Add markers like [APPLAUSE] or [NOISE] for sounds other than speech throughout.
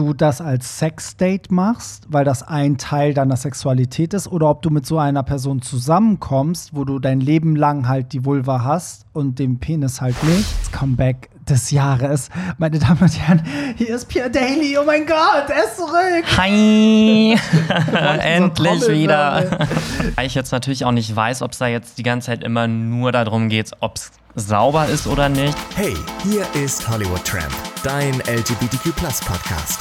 du das als Sexdate machst, weil das ein Teil deiner Sexualität ist, oder ob du mit so einer Person zusammenkommst, wo du dein Leben lang halt die Vulva hast und den Penis halt nicht. Das Comeback des Jahres. Meine Damen und Herren, hier ist Pierre Daly. Oh mein Gott, er ist zurück. Hi! Endlich wieder. Weil ich jetzt natürlich auch nicht weiß, ob es da jetzt die ganze Zeit immer nur darum geht, ob es sauber ist oder nicht. Hey, hier ist Hollywood Tramp, dein LGBTQ Podcast.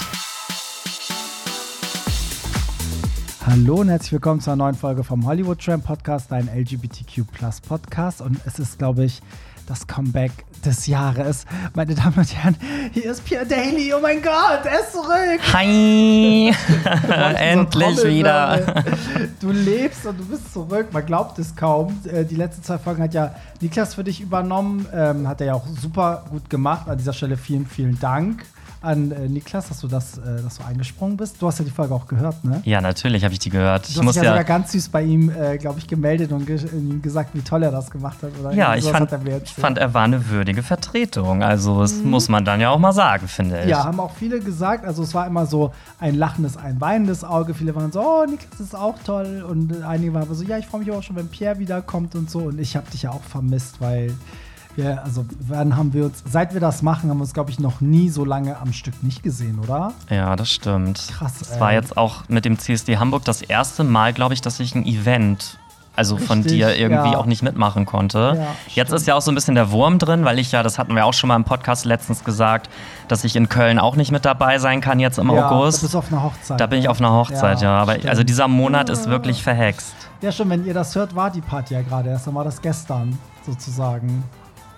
Hallo und herzlich willkommen zu einer neuen Folge vom Hollywood Tramp Podcast, dein LGBTQ Podcast. Und es ist, glaube ich, das Comeback des Jahres. Meine Damen und Herren, hier ist Pierre Daly. Oh mein Gott, er ist zurück. Hi! [LAUGHS] [LAUGHS] Endlich so wieder. Du lebst und du bist zurück. Man glaubt es kaum. Äh, die letzten zwei Folgen hat ja Niklas für dich übernommen. Ähm, hat er ja auch super gut gemacht. An dieser Stelle vielen, vielen Dank an äh, Niklas, dass du das, äh, dass du eingesprungen bist. Du hast ja die Folge auch gehört, ne? Ja, natürlich habe ich die gehört. Du ich hast muss ja ja sogar ganz süß bei ihm, äh, glaube ich, gemeldet und ge ihm gesagt, wie toll er das gemacht hat. Oder ja, ich fand, er ich fand, er war eine würdige Vertretung. Also, das muss man dann ja auch mal sagen, finde ich. Ja, haben auch viele gesagt. Also es war immer so ein lachendes, ein weinendes Auge. Viele waren so, oh, Niklas ist auch toll. Und einige waren aber so, ja, ich freue mich auch schon, wenn Pierre wiederkommt und so. Und ich habe dich ja auch vermisst, weil wir, also wann haben wir uns, seit wir das machen, haben wir uns, glaube ich, noch nie so lange am Stück nicht gesehen, oder? Ja, das stimmt. Krass, Das ey. war jetzt auch mit dem CSD Hamburg das erste Mal, glaube ich, dass ich ein Event, also von Richtig, dir irgendwie ja. auch nicht mitmachen konnte. Ja, jetzt stimmt. ist ja auch so ein bisschen der Wurm drin, weil ich ja, das hatten wir auch schon mal im Podcast letztens gesagt, dass ich in Köln auch nicht mit dabei sein kann jetzt im ja, August. Da bist auf einer Hochzeit. Da bin ich auf einer Hochzeit, ja. Aber stimmt. also dieser Monat ist wirklich verhext. Ja, schon, wenn ihr das hört, war die Party ja gerade erst. Dann war das gestern sozusagen,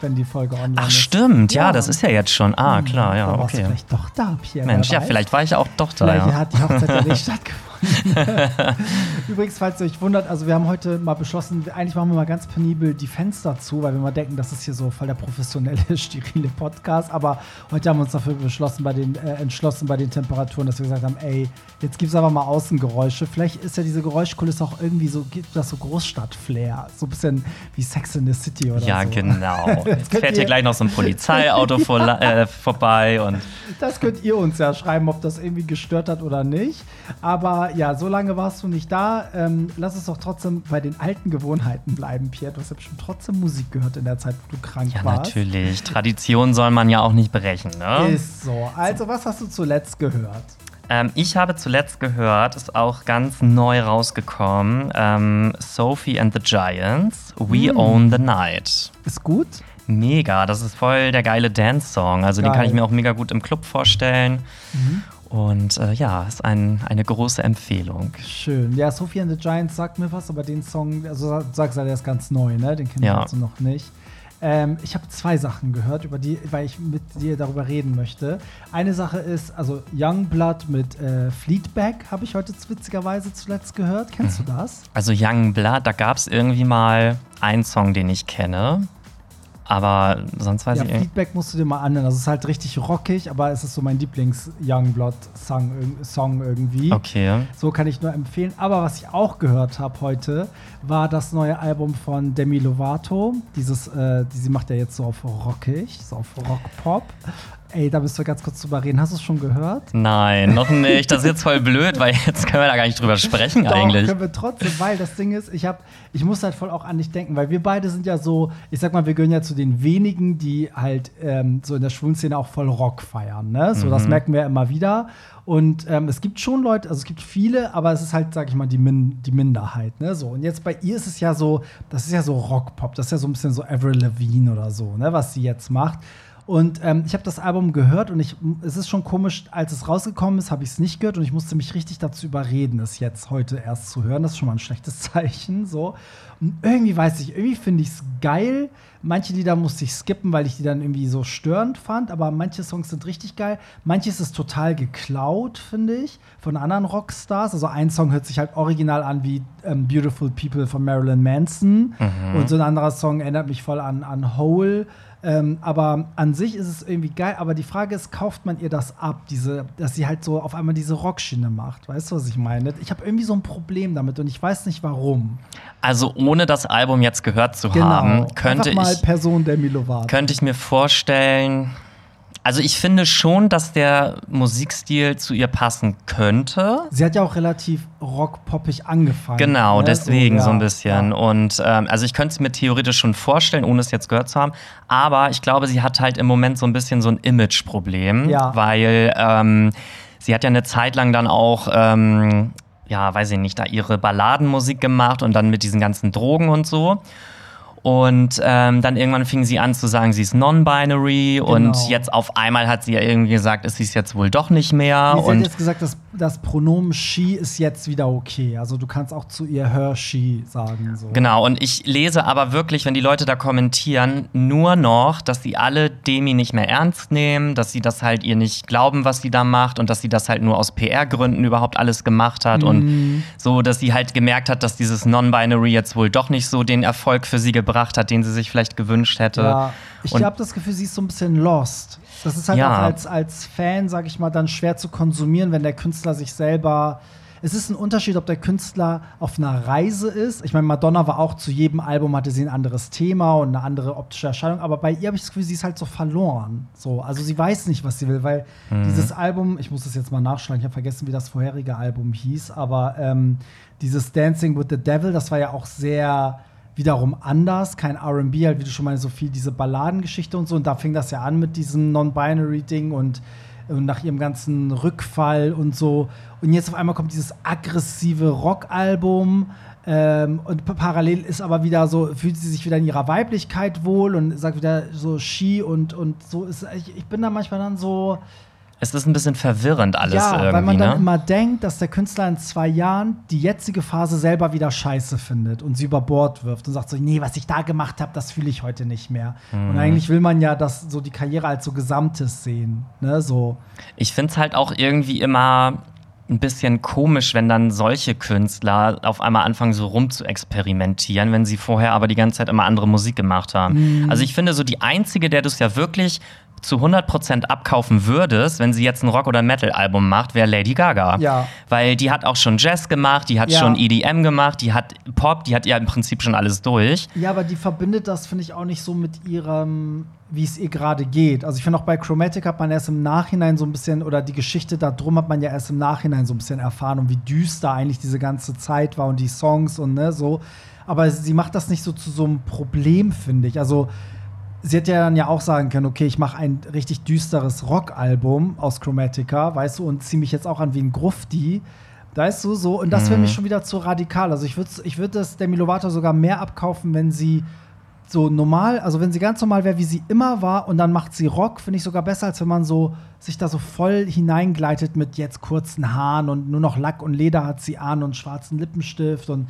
wenn die Folge online Ach ist. stimmt, ja, Ja. das ist ja jetzt schon. Ah, klar, ja, warst du okay. vielleicht doch da, Pierre. Mensch, ja, vielleicht war ich auch doch da. Vielleicht Ja. hat die Hochzeit ja nicht stattgefunden. [LAUGHS] [LAUGHS] Übrigens, falls ihr euch wundert, also wir haben heute mal beschlossen, eigentlich machen wir mal ganz penibel die Fenster zu, weil wir mal denken, das ist hier so voll der professionelle, [LAUGHS] sterile Podcast. Aber heute haben wir uns dafür beschlossen, bei den, äh, entschlossen bei den Temperaturen, dass wir gesagt haben, ey, jetzt gibt es aber mal Außengeräusche. Vielleicht ist ja diese Geräuschkulisse auch irgendwie so, gibt das so Großstadt-Flair. So ein bisschen wie Sex in the City oder Ja, so. genau. [LAUGHS] Jetzt fährt hier gleich noch so ein Polizeiauto vor, äh, vorbei und Das könnt ihr uns ja schreiben, ob das irgendwie gestört hat oder nicht. Aber ja, so lange warst du nicht da. Ähm, lass uns doch trotzdem bei den alten Gewohnheiten bleiben, Pierre. Du hast ja bestimmt trotzdem Musik gehört in der Zeit, wo du krank ja, warst. natürlich. Tradition soll man ja auch nicht brechen, ne? Ist so. Also, was hast du zuletzt gehört? Ähm, ich habe zuletzt gehört, ist auch ganz neu rausgekommen, ähm, Sophie and the Giants, We Hm. Own the Night. Ist gut? Mega, das ist voll der geile Dance-Song. Also den Geil. Mhm. kann ich mir auch mega gut im Club vorstellen. Und äh, ja, ist ein, eine große Empfehlung. Schön. Ja, Sophie and the Giants sagt mir was, aber den Song, also du sagst ja, der ist ganz neu, ne? Den kenne ich Ja. also noch nicht. Ähm, ich habe zwei Sachen gehört, über die, weil ich mit dir darüber reden möchte. Eine Sache ist, also Youngblood mit äh, Fleetback habe ich heute witzigerweise zuletzt gehört. Kennst Mhm. du das? Also Young Blood, da gab es irgendwie mal einen Song, den ich kenne. Aber sonst weiß ja, ich. Fleetback musst du dir mal anhören. Das ist halt richtig rockig, aber es ist so mein Lieblings-Youngblood-Song irg- Song irgendwie. Okay. So kann ich nur empfehlen. Aber was ich auch gehört habe heute, war das neue Album von Demi Lovato. Dieses, äh, die, sie macht ja jetzt so auf rockig, so auf Rock-Pop. Ey, da müssen wir ganz kurz drüber reden. Hast du es schon gehört? Nein, noch nicht. Das ist jetzt voll blöd, weil jetzt können wir da gar nicht drüber sprechen Doch, eigentlich. können wir trotzdem, weil das Ding ist, ich hab, ich muss halt voll auch an dich denken, weil wir beide sind ja so, ich sag mal, wir gehören ja zu den wenigen, die halt ähm, so in der schwulen Szene auch voll Rock feiern. Ne? So, Mhm. das merken wir immer wieder. Und ähm, es gibt schon Leute, also es gibt viele, aber es ist halt, sag ich mal, die, Min die Minderheit. Ne? So, und jetzt bei ihr ist es ja so, das ist ja so Rockpop, das ist ja so ein bisschen so Avril Lavigne oder so, ne, was sie jetzt macht. Und ähm, ich habe das Album gehört und ich, es ist schon komisch, als es rausgekommen ist, habe ich es nicht gehört und ich musste mich richtig dazu überreden, es jetzt heute erst zu hören. Das ist schon mal ein schlechtes [LAUGHS] Zeichen. So. Und irgendwie weiß ich, irgendwie finde ich es geil. Manche Lieder musste ich skippen, weil ich die dann irgendwie so störend fand, aber manche Songs sind richtig geil. Manches ist total geklaut, finde ich, von anderen Rockstars. Also ein Song hört sich halt original an wie ähm, Beautiful People von Marilyn Manson und so ein anderer Song erinnert mich voll an, an Hole. Ähm, aber an sich ist es irgendwie geil. Aber die Frage ist, kauft man ihr das ab, diese, dass sie halt so auf einmal diese Rockschiene macht? Weißt du, was ich meine? Ich habe irgendwie so ein Problem damit und ich weiß nicht warum. Also ohne das Album jetzt gehört zu Genau. haben, könnte ich, Person Demi Lovato. könnte ich mir vorstellen, Also ich finde schon, dass der Musikstil zu ihr passen könnte. Sie hat ja auch relativ rockpoppig angefangen. Genau, ne? deswegen so, ja, so, ein bisschen. Ja. Und ähm, also ich könnte es mir theoretisch schon vorstellen, ohne es jetzt gehört zu haben. Aber ich glaube, sie hat halt im Moment so ein bisschen so ein Image-Problem, ja. weil ähm, sie hat ja eine Zeit lang dann auch ähm, ja, weiß ich nicht, da ihre Balladenmusik gemacht und dann mit diesen ganzen Drogen und so. Und ähm, dann irgendwann fing sie an zu sagen, sie ist non-binary genau. und jetzt auf einmal hat sie ja irgendwie gesagt, es ist jetzt wohl doch nicht mehr. sie und hat jetzt gesagt, das, das Pronomen she ist jetzt wieder okay. Also du kannst auch zu ihr her, she sagen. So. Genau, und ich lese aber wirklich, wenn die Leute da kommentieren, nur noch, dass sie alle Demi nicht mehr ernst nehmen, dass sie das halt ihr nicht glauben, was sie da macht und dass sie das halt nur aus PR-Gründen überhaupt alles gemacht hat. Mhm. Und so, dass sie halt gemerkt hat, dass dieses Non-Binary jetzt wohl doch nicht so den Erfolg für sie gebracht gebracht hat, den sie sich vielleicht gewünscht hätte. Ja, ich habe das Gefühl, sie ist so ein bisschen lost. Das ist halt ja. auch als, als Fan, sag ich mal, dann schwer zu konsumieren, wenn der Künstler sich selber. Es ist ein Unterschied, ob der Künstler auf einer Reise ist. Ich meine, Madonna war auch zu jedem Album hatte sie ein anderes Thema und eine andere optische Erscheinung, aber bei ihr habe ich das Gefühl, sie ist halt so verloren. So, also sie weiß nicht, was sie will, weil mhm. dieses Album, ich muss das jetzt mal nachschlagen, ich habe vergessen, wie das vorherige Album hieß, aber ähm, dieses Dancing with the Devil, das war ja auch sehr wiederum anders, kein RB, halt wie du schon mal so viel diese Balladengeschichte und so. Und da fing das ja an mit diesem Non-Binary-Ding und, und, nach ihrem ganzen Rückfall und so. Und jetzt auf einmal kommt dieses aggressive Rockalbum. Ähm, und parallel ist aber wieder so, fühlt sie sich wieder in ihrer Weiblichkeit wohl und sagt wieder so Ski und, und so ist. Ich, ich bin da manchmal dann so es ist ein bisschen verwirrend alles ja, irgendwie. Weil man dann ne? immer denkt, dass der Künstler in zwei Jahren die jetzige Phase selber wieder scheiße findet und sie über Bord wirft und sagt so, nee, was ich da gemacht habe, das fühle ich heute nicht mehr. Mhm. Und eigentlich will man ja das so die Karriere als so Gesamtes sehen. Ne? So. Ich finde es halt auch irgendwie immer ein bisschen komisch, wenn dann solche Künstler auf einmal anfangen, so rum zu experimentieren, wenn sie vorher aber die ganze Zeit immer andere Musik gemacht haben. Mhm. Also ich finde so die einzige, der du es ja wirklich zu 100% abkaufen würdest, wenn sie jetzt ein Rock- oder Metal-Album macht, wäre Lady Gaga. Ja. Weil die hat auch schon Jazz gemacht, die hat ja. schon EDM gemacht, die hat Pop, die hat ja im Prinzip schon alles durch. Ja, aber die verbindet das, finde ich, auch nicht so mit ihrem, wie es ihr gerade geht. Also ich finde auch bei Chromatic hat man erst im Nachhinein so ein bisschen, oder die Geschichte da drum hat man ja erst im Nachhinein so ein bisschen erfahren und wie düster eigentlich diese ganze Zeit war und die Songs und ne, so. Aber sie macht das nicht so zu so einem Problem, finde ich. Also sie hätte ja dann ja auch sagen können, okay, ich mache ein richtig düsteres Rockalbum aus Chromatica, weißt du, und ziehe mich jetzt auch an wie ein Grufti. Weißt du, so, und das wäre mhm. mich schon wieder zu radikal. Also ich würde ich würd das Demi Lovato sogar mehr abkaufen, wenn sie so normal, also wenn sie ganz normal wäre, wie sie immer war, und dann macht sie Rock, finde ich sogar besser, als wenn man so sich da so voll hineingleitet mit jetzt kurzen Haaren und nur noch Lack und Leder hat sie an und schwarzen Lippenstift und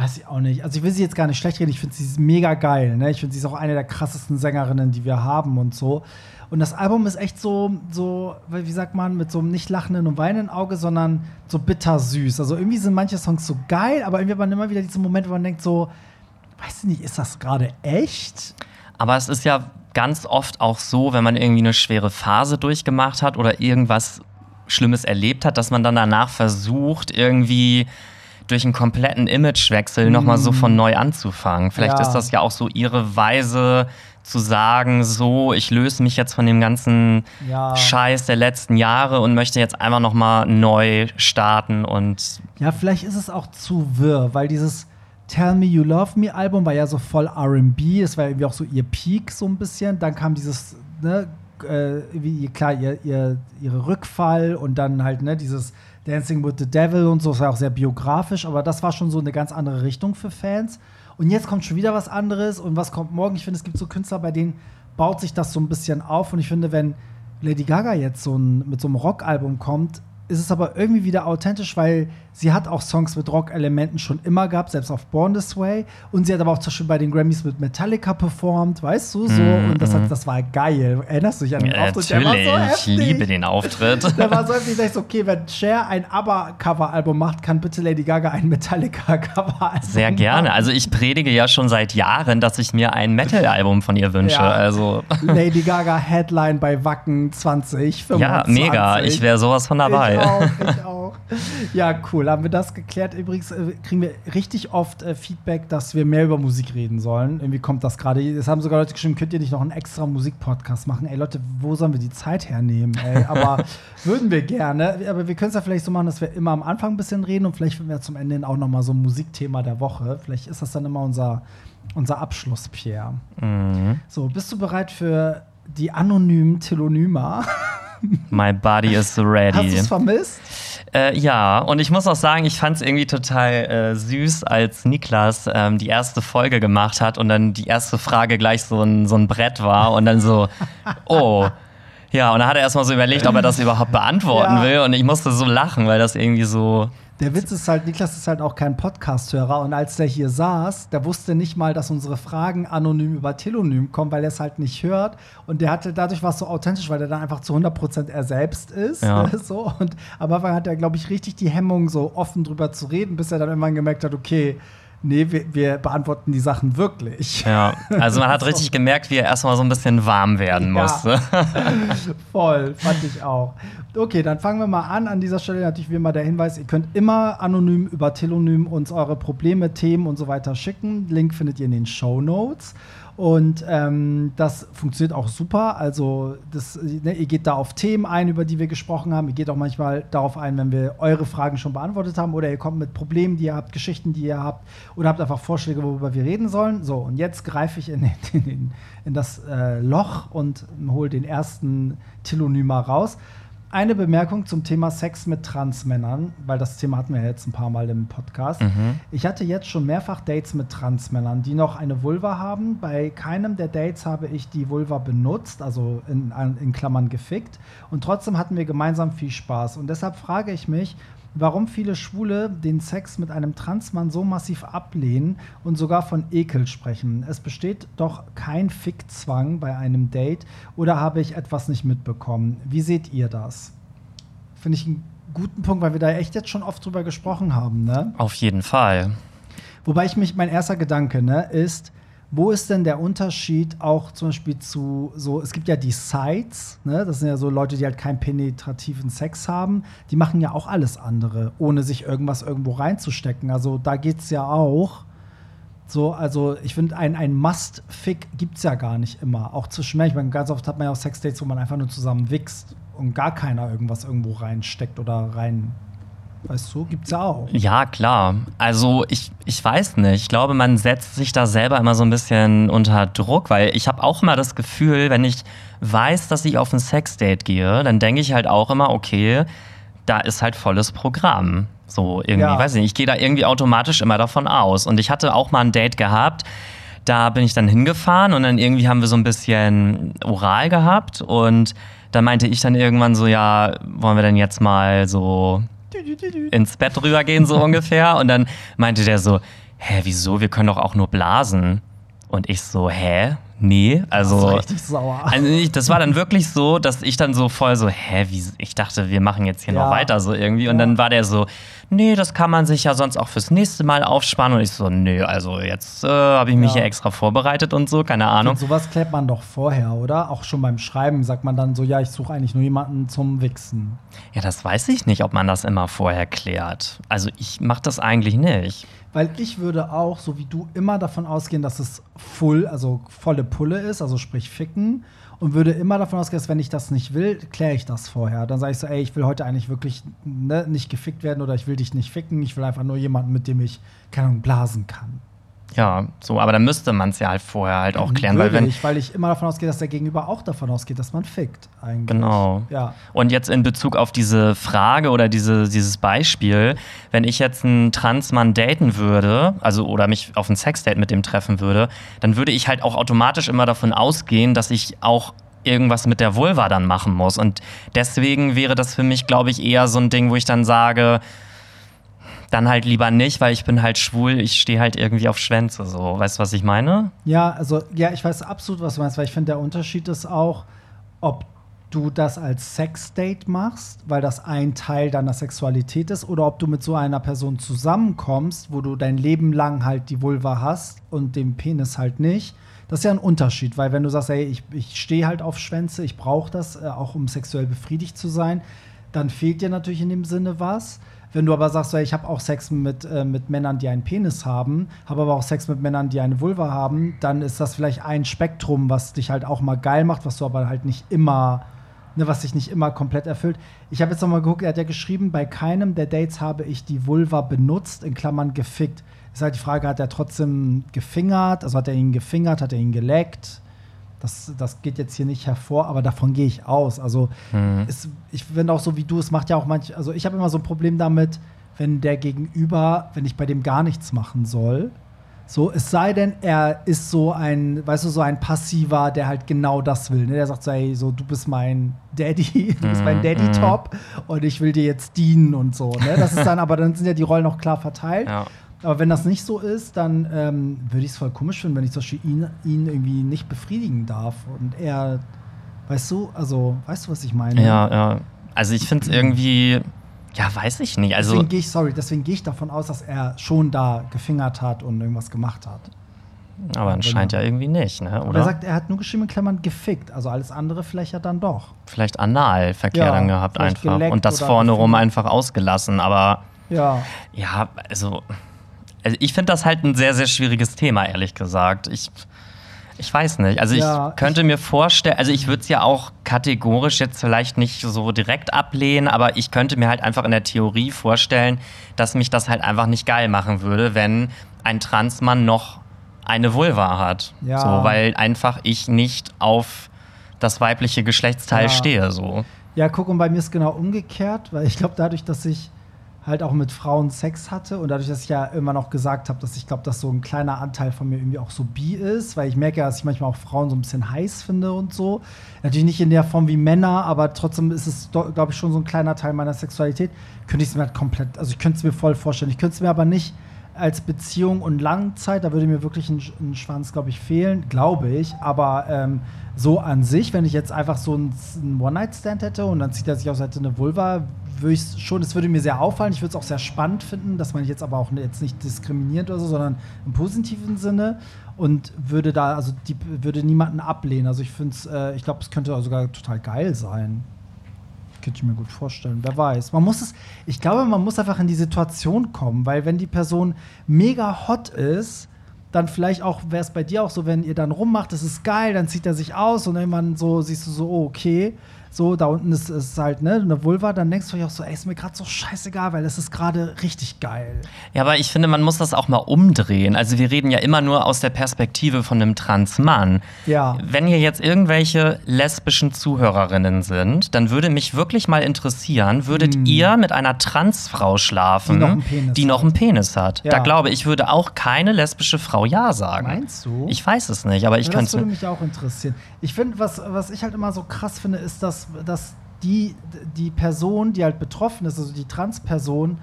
Weiß ich auch nicht. Also ich will sie jetzt gar nicht schlecht reden. Ich finde sie mega geil. Ne? Ich finde sie ist auch eine der krassesten Sängerinnen, die wir haben und so. Und das Album ist echt so, so, wie sagt man, mit so einem nicht lachenden und weinenden Auge, sondern so bittersüß. Also irgendwie sind manche Songs so geil, aber irgendwie hat man immer wieder diesen Moment, wo man denkt so, weiß ich nicht, ist das gerade echt? Aber es ist ja ganz oft auch so, wenn man irgendwie eine schwere Phase durchgemacht hat oder irgendwas Schlimmes erlebt hat, dass man dann danach versucht, irgendwie durch einen kompletten Imagewechsel mhm. nochmal so von neu anzufangen. Vielleicht ja. ist das ja auch so ihre Weise zu sagen, so, ich löse mich jetzt von dem ganzen ja. Scheiß der letzten Jahre und möchte jetzt einfach nochmal neu starten und. Ja, vielleicht ist es auch zu wirr, weil dieses Tell Me You Love Me Album war ja so voll RB, es war irgendwie auch so ihr Peak so ein bisschen. Dann kam dieses, ne, äh, wie, klar, ihr, ihr, ihre Rückfall und dann halt, ne, dieses Dancing with the Devil und so, ist ja auch sehr biografisch, aber das war schon so eine ganz andere Richtung für Fans. Und jetzt kommt schon wieder was anderes und was kommt morgen? Ich finde, es gibt so Künstler, bei denen baut sich das so ein bisschen auf und ich finde, wenn Lady Gaga jetzt so ein, mit so einem Rockalbum kommt, ist es aber irgendwie wieder authentisch, weil sie hat auch Songs mit Rock-Elementen schon immer gehabt, selbst auf Born This Way. Und sie hat aber auch zum Beispiel bei den Grammys mit Metallica performt, weißt du, so. Mm, und das, hat, mhm. das war geil. Erinnerst du dich an den ja, Auftritt? Natürlich, [LAUGHS] der war so heftig. ich liebe den Auftritt. Der war so heftig, ich so, okay, wenn Cher ein ABBA-Cover-Album macht, kann bitte Lady Gaga ein Metallica-Cover-Album Sehr gerne. Machen. Also ich predige ja schon seit Jahren, dass ich mir ein Metal-Album von ihr wünsche. Ja. Also. [LAUGHS] Lady Gaga Headline bei Wacken 2025. Ja, mega. Ich wäre sowas von dabei. auch, ich auch. Ja, cool. Haben wir das geklärt? Übrigens äh, kriegen wir richtig oft äh, Feedback, dass wir mehr über Musik reden sollen. Irgendwie kommt das gerade. Es haben sogar Leute geschrieben, könnt ihr nicht noch einen extra Musikpodcast machen? Ey, Leute, wo sollen wir die Zeit hernehmen? Ey, [LAUGHS] aber würden wir gerne. Aber wir können es ja vielleicht so machen, dass wir immer am Anfang ein bisschen reden und vielleicht finden wir zum Ende auch noch mal so ein Musikthema der Woche. Vielleicht ist das dann immer unser, unser Abschluss, Pierre. Mhm. So, bist du bereit für die anonymen Telonyma? My body is ready. Hast du es vermisst? Äh, ja, und ich muss auch sagen, ich fand es irgendwie total äh, süß, als Niklas ähm, die erste Folge gemacht hat und dann die erste Frage gleich so ein, so ein Brett war und dann so, [LAUGHS] oh. Ja, und dann hat er erstmal so überlegt, ob er das überhaupt beantworten ja. will und ich musste so lachen, weil das irgendwie so der Witz ist halt, Niklas ist halt auch kein Podcast-Hörer und als der hier saß, der wusste nicht mal, dass unsere Fragen anonym über Telonym kommen, weil er es halt nicht hört. Und der hatte, dadurch war es so authentisch, weil er dann einfach zu 100% er selbst ist. Ja. [LAUGHS] So. Und am Anfang hat er, glaube ich, richtig die Hemmung, so offen drüber zu reden, bis er dann irgendwann gemerkt hat, okay, nee, wir, wir, beantworten die Sachen wirklich. Ja, also man hat [LAUGHS] richtig gemerkt, wie er erstmal so ein bisschen warm werden musste. Ja. [LAUGHS] Voll, fand ich auch. Okay, dann fangen wir mal an. An dieser Stelle natürlich wie immer der Hinweis, ihr könnt immer anonym über Telonym uns eure Probleme, Themen und so weiter schicken. Link findet ihr in den Show Notes. Und ähm, das funktioniert auch super. Also, das, ne, ihr geht da auf Themen ein, über die wir gesprochen haben. Ihr geht auch manchmal darauf ein, wenn wir eure Fragen schon beantwortet haben. Oder ihr kommt mit Problemen, die ihr habt, Geschichten, die ihr habt. Oder habt einfach Vorschläge, worüber wir reden sollen. So, und jetzt greife ich in, in, in, in das äh, Loch und hole den ersten Telonyma raus eine Bemerkung zum Thema Sex mit Transmännern, weil das Thema hatten wir jetzt ein paar Mal im Podcast. Mhm. Ich hatte jetzt schon mehrfach Dates mit Transmännern, die noch eine Vulva haben. Bei keinem der Dates habe ich die Vulva benutzt, also in, in Klammern gefickt. Und trotzdem hatten wir gemeinsam viel Spaß. Und deshalb frage ich mich, warum viele Schwule den Sex mit einem Transmann so massiv ablehnen und sogar von Ekel sprechen. Es besteht doch kein Fickzwang bei einem Date oder habe ich etwas nicht mitbekommen? Wie seht ihr das? Finde ich einen guten Punkt, weil wir da echt jetzt schon oft drüber gesprochen haben, ne? Auf jeden Fall. Wobei ich mich, mein erster Gedanke, ne, ist, wo ist denn der Unterschied auch zum Beispiel zu so, es gibt ja die Sites, ne? das sind ja so Leute, die halt keinen penetrativen Sex haben, die machen ja auch alles andere, ohne sich irgendwas irgendwo reinzustecken. Also da geht es ja auch. So, also ich finde, ein, ein Must-Fick gibt es ja gar nicht immer. Auch zwischen Männern. Ich meine, ganz oft hat man ja auch Sex-Dates, wo man einfach nur zusammen wichst und gar keiner irgendwas irgendwo reinsteckt oder rein Weißt du, gibt's ja auch. Ja, klar. Also ich, ich weiß nicht. Ich glaube, man setzt sich da selber immer so ein bisschen unter Druck, weil ich habe auch immer das Gefühl, wenn ich weiß, dass ich auf ein Sexdate gehe, dann denke ich halt auch immer, okay, da ist halt volles Programm. So irgendwie, ja. weiß ich nicht. Ich gehe da irgendwie automatisch immer davon aus. Und ich hatte auch mal ein Date gehabt. Da bin ich dann hingefahren und dann irgendwie haben wir so ein bisschen oral gehabt und da meinte ich dann irgendwann so, ja, wollen wir denn jetzt mal so ins Bett rübergehen, so ungefähr. Und dann meinte der so, hä, wieso? Wir können doch auch nur blasen. Und ich so, hä? Nee, also. Das, richtig sauer. [LAUGHS] also das war dann wirklich so, dass ich dann so voll so, hä, wie, ich dachte, wir machen jetzt hier ja. noch weiter so irgendwie. Und ja. dann war der so, nee, das kann man sich ja sonst auch fürs nächste Mal aufsparen. Und ich so, nee, also jetzt äh, habe ich mich ja. hier extra vorbereitet und so, keine Ahnung. Und sowas klärt man doch vorher, oder? Auch schon beim Schreiben sagt man dann so, ja, ich suche eigentlich nur jemanden zum Wichsen. Ja, das weiß ich nicht, ob man das immer vorher klärt. Also ich mache das eigentlich nicht. Weil ich würde auch, so wie du, immer davon ausgehen, dass es full, also volle Pulle ist, also sprich ficken. Und würde immer davon ausgehen, dass wenn ich das nicht will, kläre ich das vorher. Dann sage ich so, ey, ich will heute eigentlich wirklich ne, nicht gefickt werden oder ich will dich nicht ficken. Ich will einfach nur jemanden, mit dem ich, keine Ahnung, blasen kann. Ja, so, aber dann müsste man es ja halt vorher halt auch klären. Würde weil, wenn, ich, weil ich immer davon ausgehe, dass der Gegenüber auch davon ausgeht, dass man fickt. Eigentlich. Genau. Ja. Und jetzt in Bezug auf diese Frage oder diese, dieses Beispiel, wenn ich jetzt einen Transmann daten würde, also oder mich auf ein Sexdate mit dem treffen würde, dann würde ich halt auch automatisch immer davon ausgehen, dass ich auch irgendwas mit der Vulva dann machen muss. Und deswegen wäre das für mich, glaube ich, eher so ein Ding, wo ich dann sage, dann halt lieber nicht, weil ich bin halt schwul, ich stehe halt irgendwie auf Schwänze, so. Weißt du, was ich meine? Ja, also, ja, ich weiß absolut, was du meinst, weil ich finde, der Unterschied ist auch, ob du das als Sexdate machst, weil das ein Teil deiner Sexualität ist, oder ob du mit so einer Person zusammenkommst, wo du dein Leben lang halt die Vulva hast und den Penis halt nicht. Das ist ja ein Unterschied, weil wenn du sagst, ey, ich, ich stehe halt auf Schwänze, ich brauche das, äh, auch um sexuell befriedigt zu sein, dann fehlt dir natürlich in dem Sinne was. Wenn du aber sagst, ich habe auch Sex mit, äh, mit Männern, die einen Penis haben, habe aber auch Sex mit Männern, die eine Vulva haben, dann ist das vielleicht ein Spektrum, was dich halt auch mal geil macht, was du aber halt nicht immer, ne, was dich nicht immer komplett erfüllt. Ich habe jetzt noch mal geguckt, er hat ja geschrieben, bei keinem der Dates habe ich die Vulva benutzt, in Klammern gefickt. Ist halt die Frage, hat er trotzdem gefingert? Also hat er ihn gefingert, hat er ihn geleckt? Das, das geht jetzt hier nicht hervor, aber davon gehe ich aus. Also mhm. ist, ich finde auch so wie du, es macht ja auch manch, also ich habe immer so ein Problem damit, wenn der Gegenüber, wenn ich bei dem gar nichts machen soll. So, es sei denn, er ist so ein, weißt du, so ein Passiver, der halt genau das will. Ne? Der sagt so, hey, so, du bist mein Daddy, [LAUGHS] du bist mein mhm, Daddy-Top mhm. und ich will dir jetzt dienen und so. Ne? Das ist dann, aber dann sind ja die Rollen auch klar verteilt. Ja. Aber wenn das nicht so ist, dann ähm, würde ich es voll komisch finden, wenn ich zum Beispiel ihn, ihn irgendwie nicht befriedigen darf. Und er, weißt du, also, weißt du, was ich meine? Ja, ja. Also ich finde es irgendwie, ja, weiß ich nicht. Also deswegen gehe ich, sorry, deswegen gehe ich davon aus, dass er schon da gefingert hat und irgendwas gemacht hat. Aber anscheinend ja irgendwie nicht, ne? Oder? er sagt, er hat nur geschrieben in Klammern gefickt. Also alles andere vielleicht ja dann doch. Vielleicht Analverkehr ja, dann gehabt einfach. Und das vorne rum einfach ausgelassen. Aber ja. Ja, also also ich finde das halt ein sehr, sehr schwieriges Thema, ehrlich gesagt. Ich, ich weiß nicht. Also ja, ich könnte ich mir vorstellen, also ich würde es ja auch kategorisch jetzt vielleicht nicht so direkt ablehnen, aber ich könnte mir halt einfach in der Theorie vorstellen, dass mich das halt einfach nicht geil machen würde, wenn ein Transmann noch eine Vulva hat. Ja. So, weil einfach ich nicht auf das weibliche Geschlechtsteil ja. stehe. So. Ja, guck, und bei mir ist genau umgekehrt, weil ich glaube, dadurch, dass ich halt auch mit Frauen Sex hatte und dadurch, dass ich ja immer noch gesagt habe, dass ich glaube, dass so ein kleiner Anteil von mir irgendwie auch so bi ist, weil ich merke ja, dass ich manchmal auch Frauen so ein bisschen heiß finde und so. Natürlich nicht in der Form wie Männer, aber trotzdem ist es, glaube ich, schon so ein kleiner Teil meiner Sexualität. Könnte ich es mir halt komplett, also ich könnte es mir voll vorstellen. Ich könnte es mir aber nicht als Beziehung und Langzeit, da würde mir wirklich ein, ein Schwanz, glaube ich, fehlen, glaube ich. Aber ähm, so an sich, wenn ich jetzt einfach so einen, One-Night-Stand hätte und dann zieht er sich aus, hätte eine Vulva, würde ich schon, es würde mir sehr auffallen. Ich würde es auch sehr spannend finden, dass man jetzt aber auch jetzt nicht diskriminiert oder so, sondern im positiven Sinne und würde da, also die würde niemanden ablehnen. Also ich finde es, äh, ich glaube, es könnte sogar total geil sein. Könnte ich mir gut vorstellen. Wer weiß. Man muss es, ich glaube, man muss einfach in die Situation kommen, weil wenn die Person mega hot ist, dann vielleicht auch, wäre es bei dir auch so, wenn ihr dann rummacht, das ist geil, dann zieht er sich aus und irgendwann so siehst du so, oh, okay so, da unten ist, ist halt ne, eine Vulva, dann denkst du dir auch so, ey, ist mir gerade so scheißegal, weil es ist gerade richtig geil. Ja, aber ich finde, man muss das auch mal umdrehen. Also wir reden ja immer nur aus der Perspektive von einem Transmann. Ja. Wenn hier jetzt irgendwelche lesbischen Zuhörerinnen sind, dann würde mich wirklich mal interessieren, würdet hm. ihr mit einer Transfrau schlafen, die noch einen Penis, die noch einen Penis hat? Ja. Da glaube ich, würde auch keine lesbische Frau Ja sagen. Meinst du? Ich weiß es nicht, aber ich ja, könnte Das würde mich auch interessieren. Ich finde, was, was ich halt immer so krass finde, ist, dass dass, die, die Person, die halt betroffen ist, also die Transperson,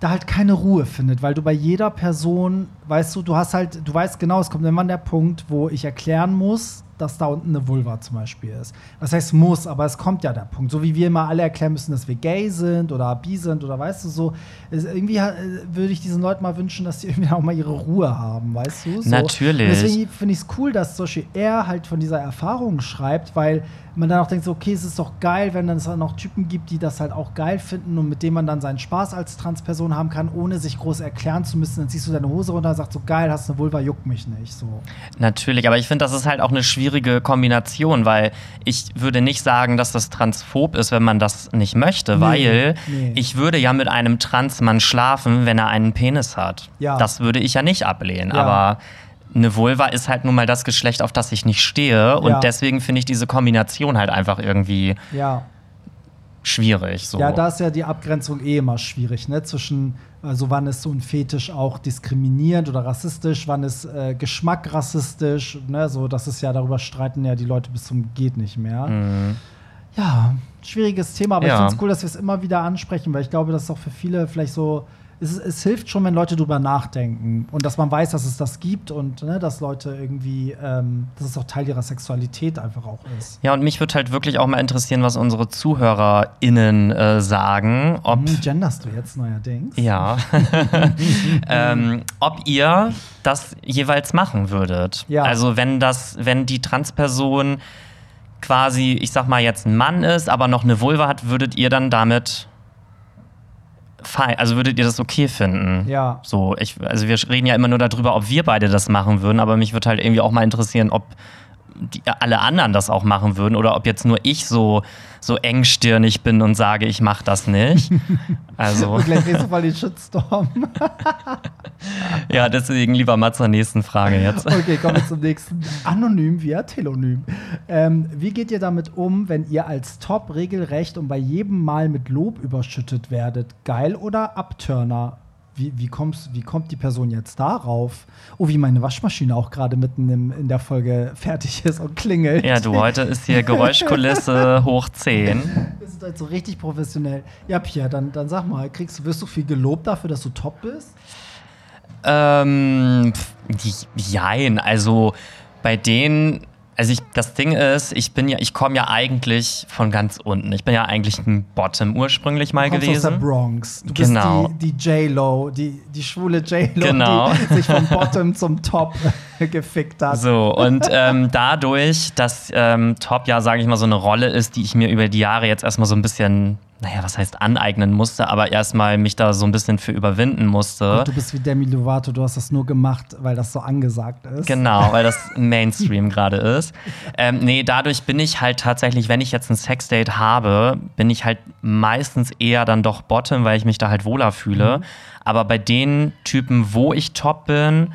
da halt keine Ruhe findet, weil du bei jeder Person, weißt du, du hast halt, du weißt genau, es kommt immer der Punkt, wo ich erklären muss, dass da unten eine Vulva zum Beispiel ist. Was heißt muss, aber es kommt ja der Punkt. So wie wir immer alle erklären müssen, dass wir gay sind oder bi sind oder weißt du so. irgendwie äh, würde ich diesen Leuten mal wünschen, dass sie [LAUGHS] irgendwie auch mal ihre Ruhe haben, weißt du? So. Natürlich. Und deswegen finde ich es cool, dass zum Beispiel er halt von dieser Erfahrung schreibt, weil man dann auch denkt, so, okay, es ist doch geil, wenn es dann noch Typen gibt, die das halt auch geil finden und mit denen man dann seinen Spaß als Transperson haben kann, ohne sich groß erklären zu müssen. Dann ziehst du deine Hose runter und sagst so, geil, hast eine Vulva, juckt mich nicht. So. Natürlich, aber ich finde, das ist halt auch eine schwierige Kombination, weil ich würde nicht sagen, dass das transphob ist, wenn man das nicht möchte, nee, weil nee. ich würde ja mit einem Transmann schlafen, wenn er einen Penis hat. Ja. Das würde ich ja nicht ablehnen, ja. aber eine Vulva ist halt nun mal das Geschlecht, auf das ich nicht stehe. Und ja. deswegen finde ich diese Kombination halt einfach irgendwie ja. schwierig. So. Ja, da ist ja die Abgrenzung eh immer schwierig, ne? Zwischen, also wann ist so ein Fetisch auch diskriminierend oder rassistisch, wann ist äh, Geschmack rassistisch, ne? So, das ist ja, darüber streiten ja die Leute bis zum Geht nicht mehr. Mhm. Ja, schwieriges Thema, aber ja. ich finde es cool, dass wir es immer wieder ansprechen, weil ich glaube, das ist auch für viele vielleicht so es, es, hilft schon, wenn Leute drüber nachdenken und dass man weiß, dass es das gibt und ne, dass Leute irgendwie, ähm, dass es auch Teil ihrer Sexualität einfach auch ist. Ja, und mich würde halt wirklich auch mal interessieren, was unsere ZuhörerInnen äh, sagen. Ob, hm, genderst du jetzt neuerdings? Ja. [LAUGHS] ähm, ob ihr das jeweils machen würdet. Ja. Also wenn das, wenn die Transperson quasi, ich sag mal jetzt ein Mann ist, aber noch eine Vulva hat, würdet ihr dann damit fein, also würdet ihr das okay finden? Ja. So, ich, also wir reden ja immer nur darüber, ob wir beide das machen würden, aber mich würde halt irgendwie auch mal interessieren, ob die, alle anderen das auch machen würden oder ob jetzt nur ich so, so engstirnig bin und sage, ich mache das nicht. [LAUGHS] Also. und gleich kriegst du mal den Shitstorm. [LAUGHS] ja, deswegen lieber mal zur nächsten Frage jetzt. Okay, kommen wir zum nächsten. Anonym via Telonym. Ähm, wie geht ihr damit um, wenn ihr als Top regelrecht und bei jedem Mal mit Lob überschüttet werdet? Geil oder Abturner? Wie, wie, kommst, wie kommt die Person jetzt darauf? Oh, wie meine Waschmaschine auch gerade mitten im, in der Folge [LAUGHS] fertig ist und klingelt. Ja, du, heute ist hier [LAUGHS] Geräuschkulisse hoch 10. Wir sind halt so richtig professionell. Ja, Pierre, dann, dann sag mal, kriegst, wirst du viel gelobt dafür, dass du top bist? Ähm, jein, also bei denen also ich, das Ding ist, ich bin ja, ich komme ja eigentlich von ganz unten. Ich bin ja eigentlich ein Bottom ursprünglich mal du gewesen. aus der Bronx. Du genau. bist die, die J-Lo, die, die schwule J-Lo, genau. die [LAUGHS] sich vom Bottom [LAUGHS] zum Top [LAUGHS] gefickt hat. So, und ähm, dadurch, dass ähm, Top ja, sage ich mal, so eine Rolle ist, die ich mir über die Jahre jetzt erstmal so ein bisschen naja, was heißt aneignen musste, aber erstmal mich da so ein bisschen für überwinden musste. Und du bist wie Demi Lovato, du hast das nur gemacht, weil das so angesagt ist. Genau, weil das Mainstream gerade ist. Ähm, nee, dadurch bin ich halt tatsächlich, wenn ich jetzt ein Sexdate habe, bin ich halt meistens eher dann doch Bottom, weil ich mich da halt wohler fühle. Mhm. Aber bei den Typen, wo ich top bin,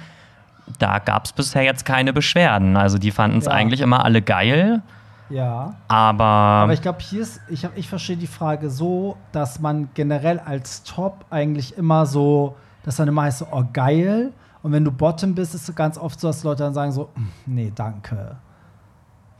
da gab es bisher jetzt keine Beschwerden. Also die fanden es ja. eigentlich immer alle geil. Ja. Aber. Aber ich glaube, hier ist, ich, ich verstehe die Frage so, dass man generell als Top eigentlich immer so, dass dann immer heißt so, oh geil. Und wenn du Bottom bist, ist es ganz oft so, dass Leute dann sagen so, hm, nee, danke.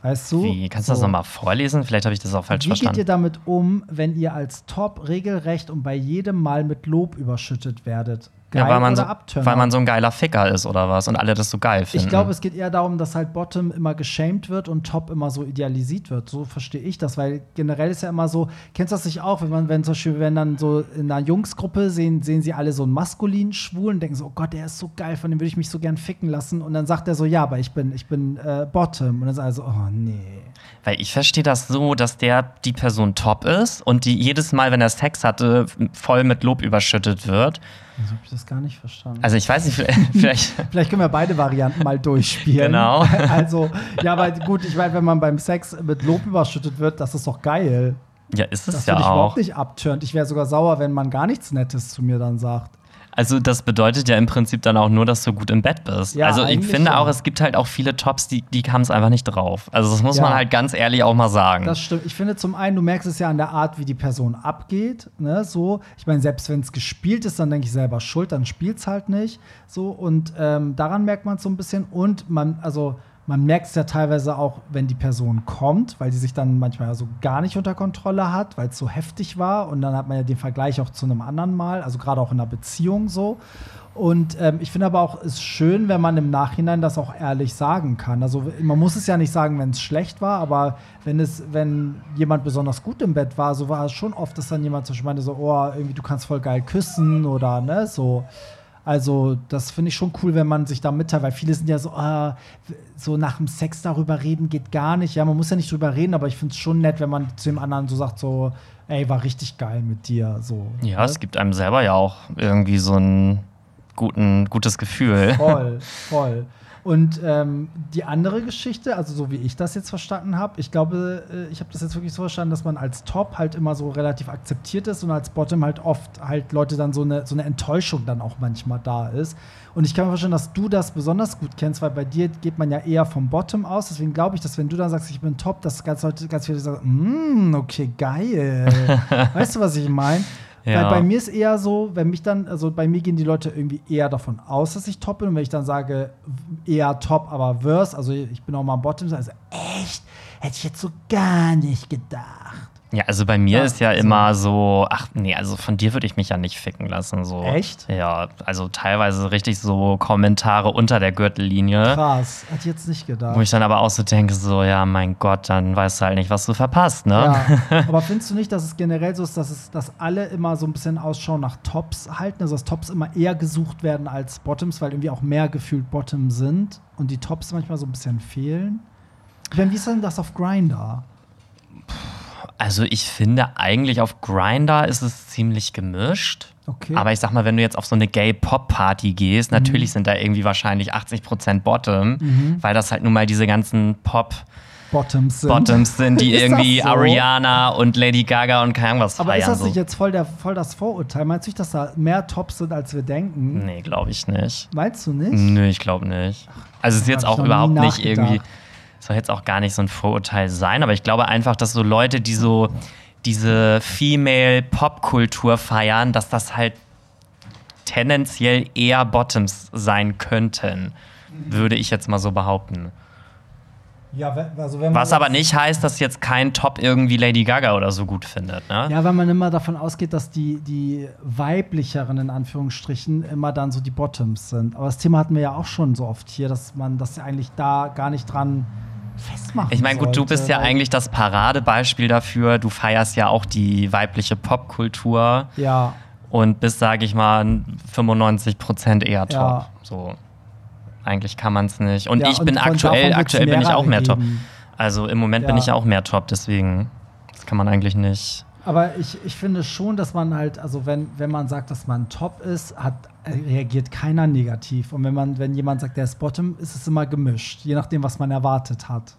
Weißt du? Wie? Kannst du das nochmal vorlesen? Vielleicht habe ich das auch falsch Wie verstanden. Wie geht ihr damit um, wenn ihr als Top regelrecht und bei jedem Mal mit Lob überschüttet werdet? Geil ja, weil man, so, weil man so ein geiler Ficker ist oder was und alle das so geil finden. Ich glaube, es geht eher darum, dass halt Bottom immer geschämt wird und Top immer so idealisiert wird. So verstehe ich das, weil generell ist ja immer so, kennst du das nicht auch, wenn man, wenn zum Beispiel, wenn dann so in einer Jungsgruppe sehen, sehen sie alle so einen maskulinen Schwulen und denken so, oh Gott, der ist so geil, von dem würde ich mich so gern ficken lassen. Und dann sagt er so, ja, aber ich bin, ich bin äh, Bottom. Und dann ist er so, oh nee. Weil ich verstehe das so, dass der die Person top ist und die jedes Mal, wenn er Sex hatte, voll mit Lob überschüttet wird. Also habe ich das gar nicht verstanden. Also ich weiß nicht, vielleicht. [LAUGHS] vielleicht können wir beide Varianten mal durchspielen. Genau. [LAUGHS] Also, ja, aber gut, ich meine, wenn man beim Sex mit Lob überschüttet wird, das ist doch geil. Ja, ist es das ja auch. Das würde ich überhaupt nicht abtören. Ich wäre sogar sauer, wenn man gar nichts Nettes zu mir dann sagt. Also das bedeutet ja im Prinzip dann auch nur, dass du gut im Bett bist. Ja, also ich finde ja. auch, es gibt halt auch viele Tops, die, die haben es einfach nicht drauf. Also das muss ja. man halt ganz ehrlich auch mal sagen. Das stimmt. Ich finde zum einen, du merkst es ja an der Art, wie die Person abgeht. Ne? So, ich meine, selbst wenn es gespielt ist, dann denke ich selber schuld, dann spielt es halt nicht. So, und ähm, daran merkt man es so ein bisschen. Und man, also man merkt es ja teilweise auch, wenn die Person kommt, weil sie sich dann manchmal so gar nicht unter Kontrolle hat, weil es so heftig war. Und dann hat man ja den Vergleich auch zu einem anderen Mal, also gerade auch in einer Beziehung so. Und ähm, ich finde aber auch, es ist schön, wenn man im Nachhinein das auch ehrlich sagen kann. Also man muss es ja nicht sagen, wenn es schlecht war, aber wenn es, wenn jemand besonders gut im Bett war, so war es schon oft, dass dann jemand zum Beispiel meinte, so, oh, irgendwie du kannst voll geil küssen oder ne, so. Also, das finde ich schon cool, wenn man sich da mitteilt, weil viele sind ja so, äh, so nach dem Sex darüber reden geht gar nicht. Ja, man muss ja nicht drüber reden, aber ich finde es schon nett, wenn man zu dem anderen so sagt, so, ey, war richtig geil mit dir. So, ja, ne? es gibt einem selber ja auch irgendwie so ein guten, gutes Gefühl. Voll, [LAUGHS] voll. Und ähm, die andere Geschichte, also so wie ich das jetzt verstanden habe, ich glaube, äh, ich habe das jetzt wirklich so verstanden, dass man als Top halt immer so relativ akzeptiert ist und als Bottom halt oft halt Leute dann so eine, so eine Enttäuschung dann auch manchmal da ist. Und ich kann mir vorstellen, dass du das besonders gut kennst, weil bei dir geht man ja eher vom Bottom aus. Deswegen glaube ich, dass wenn du dann sagst, ich bin Top, dass ganz Leute, ganz viele sagen, mm, okay, geil. [LAUGHS] weißt du, was ich meine? Ja. Weil bei mir ist eher so, wenn mich dann, also bei mir gehen die Leute irgendwie eher davon aus, dass ich top bin. Und wenn ich dann sage, eher top, aber worse, also ich bin auch mal am Bottom, also echt, hätte ich jetzt so gar nicht gedacht. Ja, also bei mir ja, ist ja so. immer so, ach nee, also von dir würde ich mich ja nicht ficken lassen. So. Echt? Ja, also teilweise richtig so Kommentare unter der Gürtellinie. Krass, ich jetzt nicht gedacht. Wo ich dann aber auch so denke, so, ja, mein Gott, dann weißt du halt nicht, was du verpasst, ne? Ja. [LAUGHS] aber findest du nicht, dass es generell so ist, dass, es, dass alle immer so ein bisschen Ausschau nach Tops halten? Also dass Tops immer eher gesucht werden als Bottoms, weil irgendwie auch mehr gefühlt Bottom sind und die Tops manchmal so ein bisschen fehlen? Wie ist denn das auf Grinder? Also ich finde eigentlich auf Grinder ist es ziemlich gemischt. Okay. Aber ich sag mal, wenn du jetzt auf so eine Gay-Pop-Party gehst, mhm. natürlich sind da irgendwie wahrscheinlich 80% Bottom, mhm. weil das halt nun mal diese ganzen Pop- Bottoms sind. Bottoms sind, die [LAUGHS] irgendwie so? Ariana und Lady Gaga und keine Ahnung was Aber feiern. ist das nicht jetzt voll, der, voll das Vorurteil? Meinst du nicht, dass da mehr Tops sind, als wir denken? Nee, glaube ich nicht. Meinst du nicht? Nö, ich glaube nicht. Also es ist jetzt auch überhaupt nicht irgendwie, soll jetzt auch gar nicht so ein Vorurteil sein, aber ich glaube einfach, dass so Leute, die so diese Female-Pop-Kultur feiern, dass das halt tendenziell eher Bottoms sein könnten, würde ich jetzt mal so behaupten. Ja, also Was aber nicht heißt, dass jetzt kein Top irgendwie Lady Gaga oder so gut findet. Ne? Ja, weil man immer davon ausgeht, dass die, die weiblicheren in Anführungsstrichen immer dann so die Bottoms sind. Aber das Thema hatten wir ja auch schon so oft hier, dass man das eigentlich da gar nicht dran festmachen Ich meine, gut, du bist ja eigentlich das Paradebeispiel dafür. Du feierst ja auch die weibliche Popkultur. Ja. Und bist, sage ich mal, 95% eher top. Ja. So eigentlich kann man es nicht. Und ja, ich und bin aktuell, aktuell bin ich auch mehr top. Also im Moment ja. bin ich auch mehr top, deswegen das kann man eigentlich nicht. Aber ich, ich finde schon, dass man halt, also wenn, wenn man sagt, dass man top ist, hat, reagiert keiner negativ. Und wenn man, wenn jemand sagt, der ist Bottom, ist es immer gemischt, je nachdem, was man erwartet hat.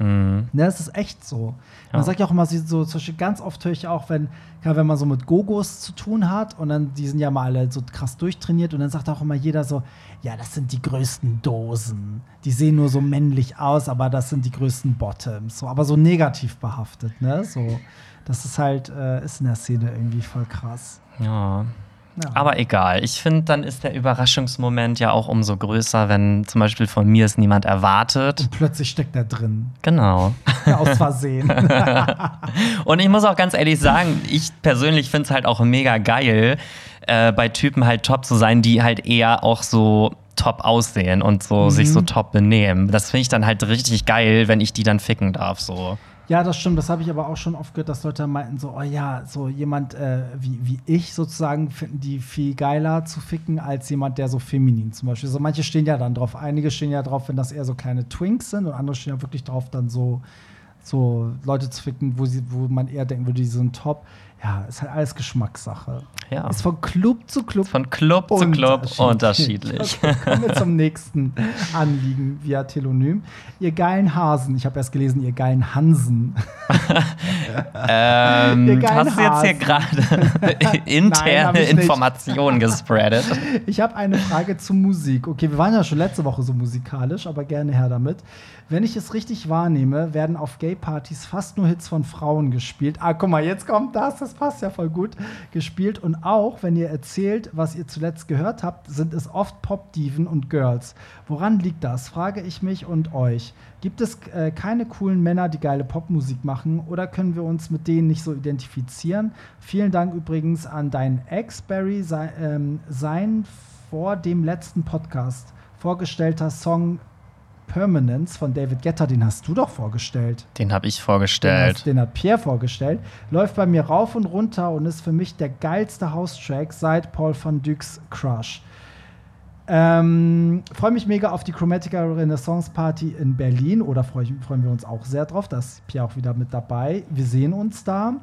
Mhm. Ne, das ist echt so. Man sagt ja auch immer so, zum Beispiel ganz oft höre ich auch, wenn, wenn man so mit Gogos zu tun hat und dann, die sind ja mal alle so krass durchtrainiert und dann sagt auch immer jeder so, ja, das sind die größten Dosen. Die sehen nur so männlich aus, aber das sind die größten Bottoms. So, aber so negativ behaftet, ne? So, das ist halt, äh, ist in der Szene irgendwie voll krass. Ja. Ja. Aber egal. Ich finde, dann ist der Überraschungsmoment ja auch umso größer, wenn zum Beispiel von mir es niemand erwartet. Und plötzlich steckt er drin. Genau. aus Versehen. [LAUGHS] und ich muss auch ganz ehrlich sagen, ich persönlich finde es halt auch mega geil, äh, bei Typen halt top zu sein, die halt eher auch so top aussehen und so mhm. sich so top benehmen. Das finde ich dann halt richtig geil, wenn ich die dann ficken darf. So. Ja, das stimmt. Das habe ich aber auch schon oft gehört, dass Leute meinten so, oh ja, so jemand äh, wie, wie ich sozusagen finden die viel geiler zu ficken als jemand, der so feminin zum Beispiel. So manche stehen ja dann drauf. Einige stehen ja drauf, wenn das eher so kleine Twinks sind und andere stehen ja wirklich drauf, dann so, so Leute zu ficken, wo, sie, wo man eher denken würde, die sind top ja, ist halt alles Geschmackssache. Ja. Ist von Club zu Club. Von Club zu Club unterschiedlich. [LAUGHS] Kommen wir zum nächsten Anliegen via Telonym. Ihr geilen Hasen. Ich habe erst gelesen, ihr geilen Hansen. [LAUGHS] ähm, ihr geilen hast du jetzt hier gerade [LAUGHS] interne Informationen gespreadet? Ich habe eine Frage zu Musik. Okay, wir waren ja schon letzte Woche so musikalisch, aber gerne her damit. Wenn ich es richtig wahrnehme, werden auf Gay-Partys fast nur Hits von Frauen gespielt. Ah, guck mal, jetzt kommt das, das passt ja voll gut. Gespielt. Und auch, wenn ihr erzählt, was ihr zuletzt gehört habt, sind es oft Pop-Diven und Girls. Woran liegt das, frage ich mich und euch. Gibt es äh, keine coolen Männer, die geile Popmusik machen oder können wir uns mit denen nicht so identifizieren? Vielen Dank übrigens an deinen Ex, Barry, sein, ähm, sein vor dem letzten Podcast vorgestellter Song Permanence von David Guetta, den hast du doch vorgestellt. Den habe ich vorgestellt. Den, hast, den, hat Pierre vorgestellt. Läuft bei mir rauf und runter und ist für mich der geilste House-Track seit Paul van Dyks Crush. Ähm, freue mich mega auf die Chromatica Renaissance Party in Berlin oder freu ich, freuen wir uns auch sehr drauf. Da ist Pierre auch wieder mit dabei. Wir sehen uns da.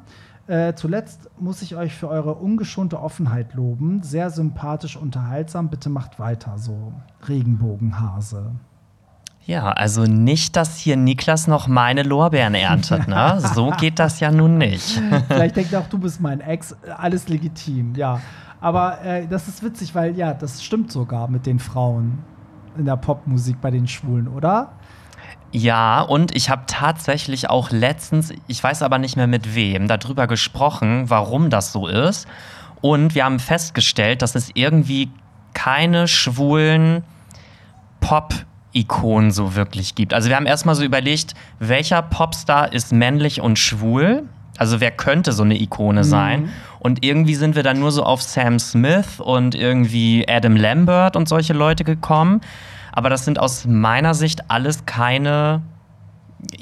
Äh, zuletzt muss ich euch für eure ungeschonte Offenheit loben. Sehr sympathisch, unterhaltsam. Bitte macht weiter so. Regenbogenhase. Ja, also nicht, dass hier Niklas noch meine Lorbeeren erntet, ne? [LAUGHS] So geht das ja nun nicht. [LAUGHS] Vielleicht denkt er auch, du bist mein Ex, alles legitim, ja. Aber äh, das ist witzig, weil ja, das stimmt sogar mit den Frauen in der Popmusik bei den Schwulen, oder? Ja, und ich habe tatsächlich auch letztens, ich weiß aber nicht mehr mit wem, darüber gesprochen, warum das so ist. Und wir haben festgestellt, dass es irgendwie keine schwulen Pop- Ikonen so wirklich gibt. Also wir haben erstmal so überlegt, welcher Popstar ist männlich und schwul? Also wer könnte so eine Ikone mhm. sein? Und irgendwie sind wir dann nur so auf Sam Smith und irgendwie Adam Lambert und solche Leute gekommen. Aber das sind aus meiner Sicht alles keine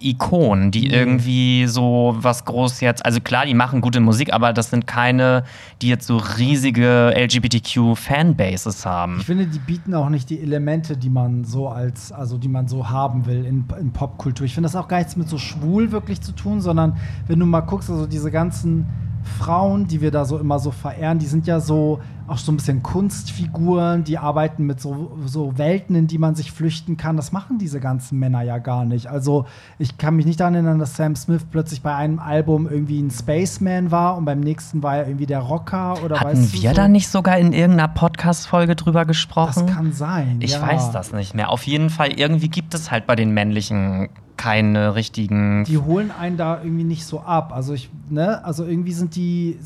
Ikonen, die nee. irgendwie so was groß jetzt, also klar, die machen gute Musik, aber das sind keine, die jetzt so riesige LGBTQ-Fanbases haben. Ich finde, die bieten auch nicht die Elemente, die man so als, also die man so haben will in, in Popkultur. Ich finde das auch gar nichts mit so schwul wirklich zu tun, sondern wenn du mal guckst, also diese ganzen Frauen, die wir da so immer so verehren, die sind ja so auch so ein bisschen Kunstfiguren, die arbeiten mit so, so Welten, in die man sich flüchten kann. Das machen diese ganzen Männer ja gar nicht. Also ich kann mich nicht daran erinnern, dass Sam Smith plötzlich bei einem Album irgendwie ein Spaceman war und beim nächsten war er irgendwie der Rocker oder Hatten weißt du wir so? da nicht sogar in irgendeiner Podcast-Folge drüber gesprochen? Das kann sein. Ich ja. weiß das nicht mehr. Auf jeden Fall, irgendwie gibt es halt bei den männlichen keine richtigen. Die holen einen da irgendwie nicht so ab. Also ich, ne, also irgendwie sind die,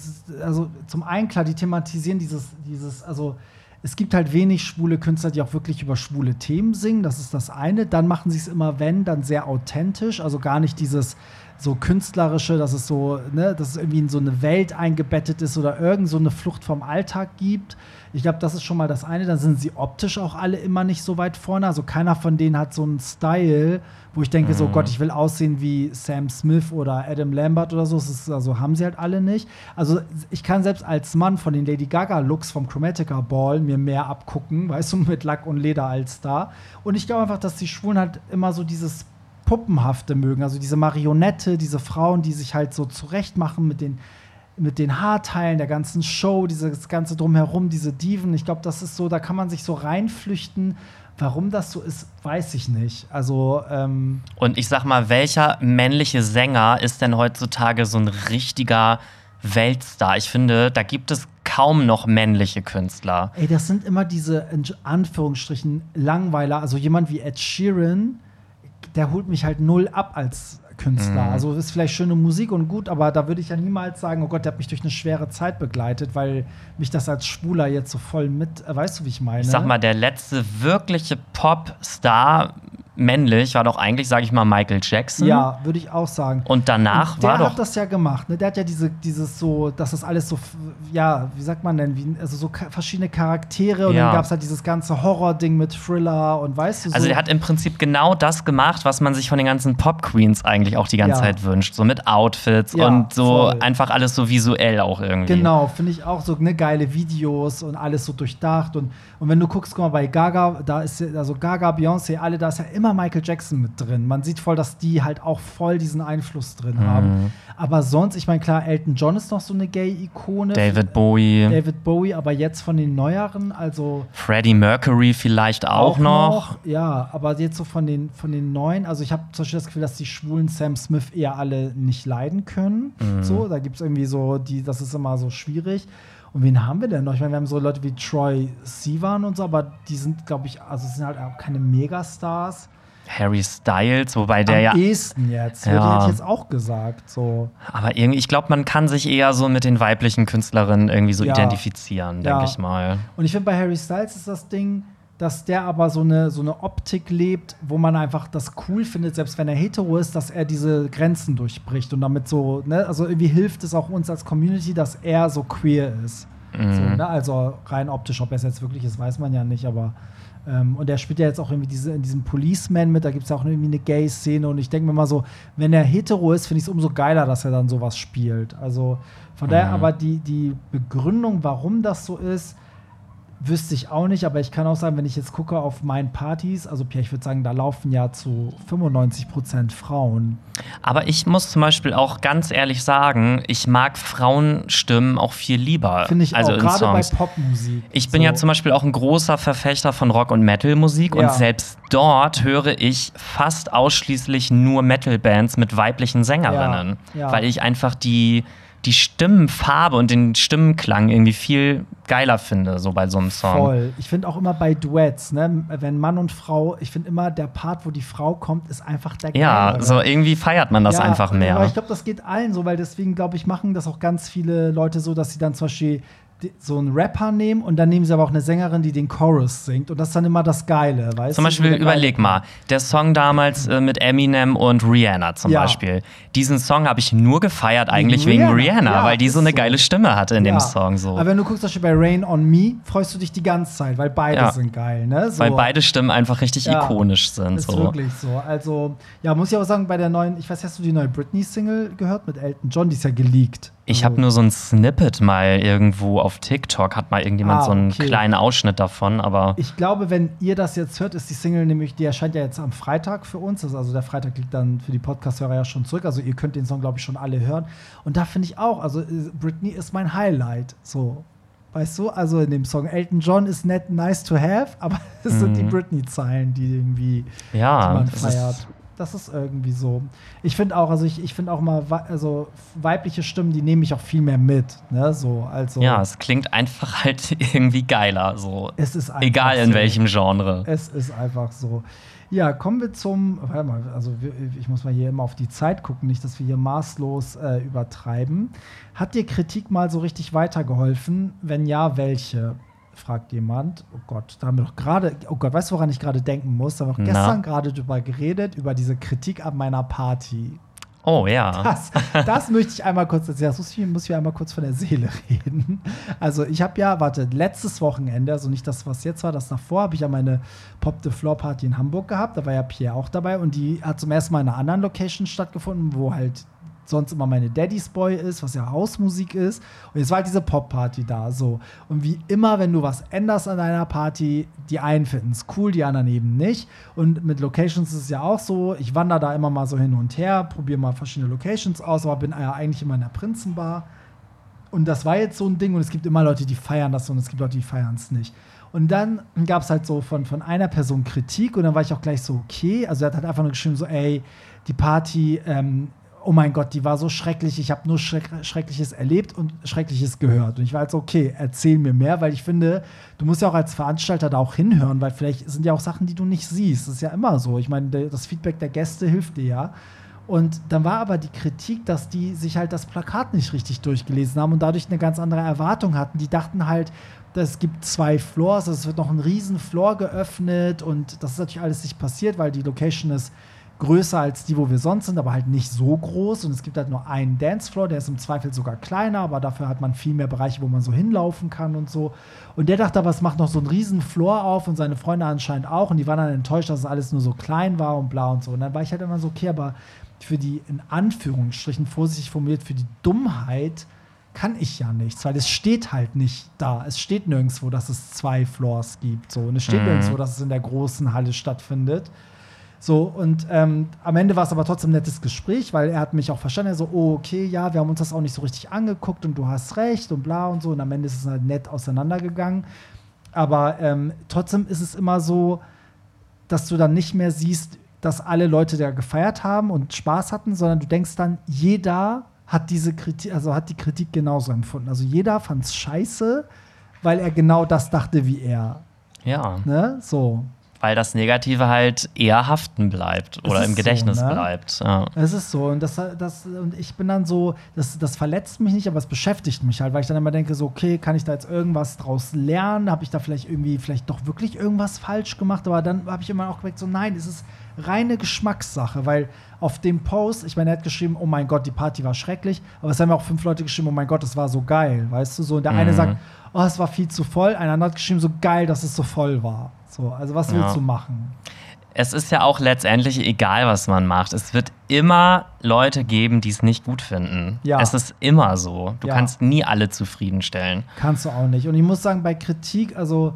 also zum einen klar, die thematisieren dieses, dieses, also es gibt halt wenig schwule Künstler, die auch wirklich über schwule Themen singen. Das ist das eine. Dann machen sie es immer, wenn, dann sehr authentisch. Also gar nicht dieses so künstlerische, dass es so, ne, dass es irgendwie in so eine Welt eingebettet ist oder irgend so eine Flucht vom Alltag gibt. Ich glaube, das ist schon mal das eine. Dann sind sie optisch auch alle immer nicht so weit vorne. Also keiner von denen hat so einen Style, wo ich denke, mhm. so Gott, ich will aussehen wie Sam Smith oder Adam Lambert oder so. Ist, also haben sie halt alle nicht. Also ich kann selbst als Mann von den Lady Gaga-Looks vom Chromatica Ball mir mehr abgucken, weißt du, [LAUGHS] mit Lack und Leder als da. Und ich glaube einfach, dass die Schwulen halt immer so dieses Puppenhafte mögen. Also diese Marionette, diese Frauen, die sich halt so zurechtmachen mit den mit den Haarteilen der ganzen Show, dieses ganze drumherum, diese Diven. Ich glaube, das ist so, da kann man sich so reinflüchten. Warum das so ist, weiß ich nicht. Also ähm und ich sag mal, welcher männliche Sänger ist denn heutzutage so ein richtiger Weltstar? Ich finde, da gibt es kaum noch männliche Künstler. Ey, das sind immer diese in Anführungsstrichen Langweiler. Also jemand wie Ed Sheeran, der holt mich halt null ab als Künstler. Mhm. Also ist vielleicht schöne Musik und gut, aber da würde ich ja niemals sagen, oh Gott, der hat mich durch eine schwere Zeit begleitet, weil mich das als Schwuler jetzt so voll mit, äh, weißt du, wie ich meine? Ich sag mal, der letzte wirkliche Popstar männlich war doch eigentlich, sage ich mal, Michael Jackson. Ja, würde ich auch sagen. Und danach und war doch. Der hat das ja gemacht. Ne? Der hat ja diese, dieses so, dass das alles so, ja, wie sagt man denn, wie, also so verschiedene Charaktere und ja. dann gab es halt dieses ganze Horror-Ding mit Thriller und weißt du so. Also der hat im Prinzip genau das gemacht, was man sich von den ganzen Pop-Queens eigentlich auch die ganze ja. Zeit wünscht. So mit Outfits ja, und so voll. einfach alles so visuell auch irgendwie. Genau, finde ich auch so ne, geile Videos und alles so durchdacht. Und, und wenn du guckst, guck mal, bei Gaga, da ist also Gaga, Beyoncé, alle, da ist ja immer immer Michael Jackson mit drin. Man sieht voll, dass die halt auch voll diesen Einfluss drin mhm. haben. Aber sonst, ich meine, klar, Elton John ist noch so eine Gay-Ikone. David Bowie. David Bowie, aber jetzt von den neueren, also. Freddie Mercury vielleicht auch, auch noch. noch. Ja, aber jetzt so von den, von den neuen, also ich habe zum Beispiel das Gefühl, dass die schwulen Sam Smith eher alle nicht leiden können. Mhm. So, da gibt es irgendwie so, die, das ist immer so schwierig. Und wen haben wir denn noch? Ich meine, wir haben so Leute wie Troy Sivan und so, aber die sind, glaube ich, also sind halt auch keine Megastars. Harry Styles, wobei der Am ja. Am ehesten jetzt, ja. hätte ich jetzt auch gesagt. So. Aber irgendwie, ich glaube, man kann sich eher so mit den weiblichen Künstlerinnen irgendwie so ja. identifizieren, denke ja. ich mal. Und ich finde, bei Harry Styles ist das Ding, dass der aber so eine, so eine Optik lebt, wo man einfach das cool findet, selbst wenn er hetero ist, dass er diese Grenzen durchbricht und damit so, ne, also irgendwie hilft es auch uns als Community, dass er so queer ist. Mhm. So, ne? Also rein optisch, ob er es jetzt wirklich ist, weiß man ja nicht, aber ähm, und er spielt ja jetzt auch irgendwie diese, in diesem Policeman mit, da gibt es ja auch irgendwie eine Gay-Szene und ich denke mir mal so, wenn er hetero ist, finde ich es umso geiler, dass er dann sowas spielt. Also von mhm. daher aber die, die Begründung, warum das so ist, Wüsste ich auch nicht, aber ich kann auch sagen, wenn ich jetzt gucke auf meinen Partys, also Pierre, ich würde sagen, da laufen ja zu 95 Prozent Frauen. Aber ich muss zum Beispiel auch ganz ehrlich sagen, ich mag Frauenstimmen auch viel lieber. Finde ich also auch, gerade bei Popmusik. Ich bin so. ja zum Beispiel auch ein großer Verfechter von Rock- und Metal-Musik ja. und selbst dort höre ich fast ausschließlich nur Metal-Bands mit weiblichen Sängerinnen, ja. Ja. weil ich einfach die die Stimmenfarbe und den Stimmenklang irgendwie viel geiler finde, so bei so einem Song. Voll. Ich finde auch immer bei Duets, ne, wenn Mann und Frau, ich finde immer der Part, wo die Frau kommt, ist einfach der Ja, geilere. so irgendwie feiert man das ja, einfach mehr. Aber ich glaube, das geht allen so, weil deswegen, glaube ich, machen das auch ganz viele Leute so, dass sie dann zum Beispiel so einen Rapper nehmen und dann nehmen sie aber auch eine Sängerin, die den Chorus singt. Und das ist dann immer das Geile, weißt Zum Beispiel, überleg mal, der Song damals äh, mit Eminem und Rihanna zum ja. Beispiel. Diesen Song habe ich nur gefeiert, eigentlich wegen Rihanna, wegen Rihanna ja, weil die so eine so. geile Stimme hatte in ja. dem Song. So. Aber wenn du guckst, zum Beispiel bei Rain on Me, freust du dich die ganze Zeit, weil beide sind geil, ne? So. Weil beide Stimmen einfach richtig ikonisch sind. Ist so. wirklich so. Also, ja, muss ich auch sagen, bei der neuen, ich weiß, hast du die neue Britney-Single gehört mit Elton John? Die ist ja geleakt. Ich habe nur so ein Snippet mal irgendwo auf TikTok, hat mal irgendjemand ah, so einen kleinen Ausschnitt davon, aber. Ich glaube, wenn ihr das jetzt hört, ist die Single nämlich, die erscheint ja jetzt am Freitag für uns. Also der Freitag liegt dann für die Podcast-Hörer ja schon zurück. Also ihr könnt den Song, glaube ich, schon alle hören. Und da finde ich auch, also äh, Britney ist mein Highlight. So. Weißt du, also in dem Song Elton John ist nett, nice to have, aber [LAUGHS] es mhm. sind die mhm. Britney-Zeilen, die irgendwie ja, die man feiert das ist irgendwie so. Ich finde auch, also ich, ich finde auch mal, also weibliche Stimmen, die nehme ich auch viel mehr mit. Ne? So, also, ja, es klingt einfach [LAUGHS] halt irgendwie geiler. So. Es ist Egal in so. welchem Genre. Es ist einfach so. Ja, kommen wir zum. Warte mal, also ich muss mal hier immer auf die Zeit gucken, nicht, dass wir hier maßlos äh, übertreiben. Hat dir Kritik mal so richtig weitergeholfen? Wenn ja, welche? Fragt jemand. Oh Gott, da haben wir doch gerade, oh Gott, weißt du, woran ich gerade denken muss? Da haben wir gestern gerade drüber geredet, über diese Kritik an meiner Party. Oh ja. Das, das möchte ich einmal kurz erzählen. Das muss ich, muss ich einmal kurz von der Seele [LAUGHS] reden. Also, ich habe ja, warte, letztes Wochenende, also nicht das, was jetzt war, das davor, habe ich ja meine Pop the Floor Party in Hamburg gehabt. Da war ja Pierre auch dabei und die hat zum ersten Mal in einer anderen Location stattgefunden, wo halt sonst immer meine Daddy's Boy ist, was ja Hausmusik ist. Und jetzt war halt diese Pop-Party da. So. Und wie immer, wenn du was änderst an deiner Party, die einen finden es cool, die anderen eben nicht. Und mit Locations ist es ja auch so, ich wandere da immer mal so hin und her, probiere mal verschiedene Locations aus, aber bin ja eigentlich immer in der Prinzenbar. Und das war jetzt so ein Ding und es gibt immer Leute, die feiern das und es gibt Leute, die feiern es nicht. Und dann gab es halt so von, von einer Person Kritik und dann war ich auch gleich so, okay. Also er hat halt einfach nur geschrieben, so, ey, die Party ähm, oh mein Gott, die war so schrecklich, ich habe nur Schreck Schreckliches erlebt und Schreckliches gehört. Und ich war jetzt, okay, erzähl mir mehr, weil ich finde, du musst ja auch als Veranstalter da auch hinhören, weil vielleicht sind ja auch Sachen, die du nicht siehst. Das ist ja immer so. Ich meine, das Feedback der Gäste hilft dir ja. Und dann war aber die Kritik, dass die sich halt das Plakat nicht richtig durchgelesen haben und dadurch eine ganz andere Erwartung hatten. Die dachten halt, es gibt zwei Floors, es wird noch ein riesen Floor geöffnet und das ist natürlich alles nicht passiert, weil die Location ist größer als die, wo wir sonst sind, aber halt nicht so groß. Und es gibt halt nur einen Dancefloor, der ist im Zweifel sogar kleiner, aber dafür hat man viel mehr Bereiche, wo man so hinlaufen kann und so. Und der dachte aber, es macht noch so einen riesen Floor auf und seine Freunde anscheinend auch. Und die waren dann enttäuscht, dass es alles nur so klein war und bla und so. Und dann war ich halt immer so, okay, aber für die, in Anführungsstrichen, vorsichtig formuliert, für die Dummheit kann ich ja nichts, weil es steht halt nicht da. Es steht nirgendwo, dass es zwei Floors gibt. So. Und es steht mhm. nirgendwo, dass es in der großen Halle stattfindet. So, und ähm, am Ende war es aber trotzdem ein nettes Gespräch, weil er hat mich auch verstanden. Er so, oh, okay, ja, wir haben uns das auch nicht so richtig angeguckt und du hast recht und bla und so. Und am Ende ist es halt nett auseinandergegangen. Aber ähm, trotzdem ist es immer so, dass du dann nicht mehr siehst, dass alle Leute da gefeiert haben und Spaß hatten, sondern du denkst dann, jeder hat diese Kritik, also hat die Kritik genauso empfunden. Also jeder fand es scheiße, weil er genau das dachte wie er. Ja. Ne? So. Weil das Negative halt eher haften bleibt oder im Gedächtnis so, ne? bleibt. Ja. Es ist so. Und, das, das, und ich bin dann so, das, das verletzt mich nicht, aber es beschäftigt mich halt, weil ich dann immer denke, so, okay, kann ich da jetzt irgendwas draus lernen? Habe ich da vielleicht irgendwie, vielleicht doch wirklich irgendwas falsch gemacht? Aber dann habe ich immer auch gemerkt, so, nein, es ist reine Geschmackssache, weil auf dem Post, ich meine, er hat geschrieben, oh mein Gott, die Party war schrecklich, aber es haben auch fünf Leute geschrieben, oh mein Gott, es war so geil, weißt du so. Und der mhm. eine sagt, oh, es war viel zu voll, ein anderer hat geschrieben, so geil, dass es so voll war. So, also was willst ja. du machen? Es ist ja auch letztendlich egal, was man macht. Es wird immer Leute geben, die es nicht gut finden. Ja. Es ist immer so. Du ja. kannst nie alle zufriedenstellen. Kannst du auch nicht. Und ich muss sagen, bei Kritik, also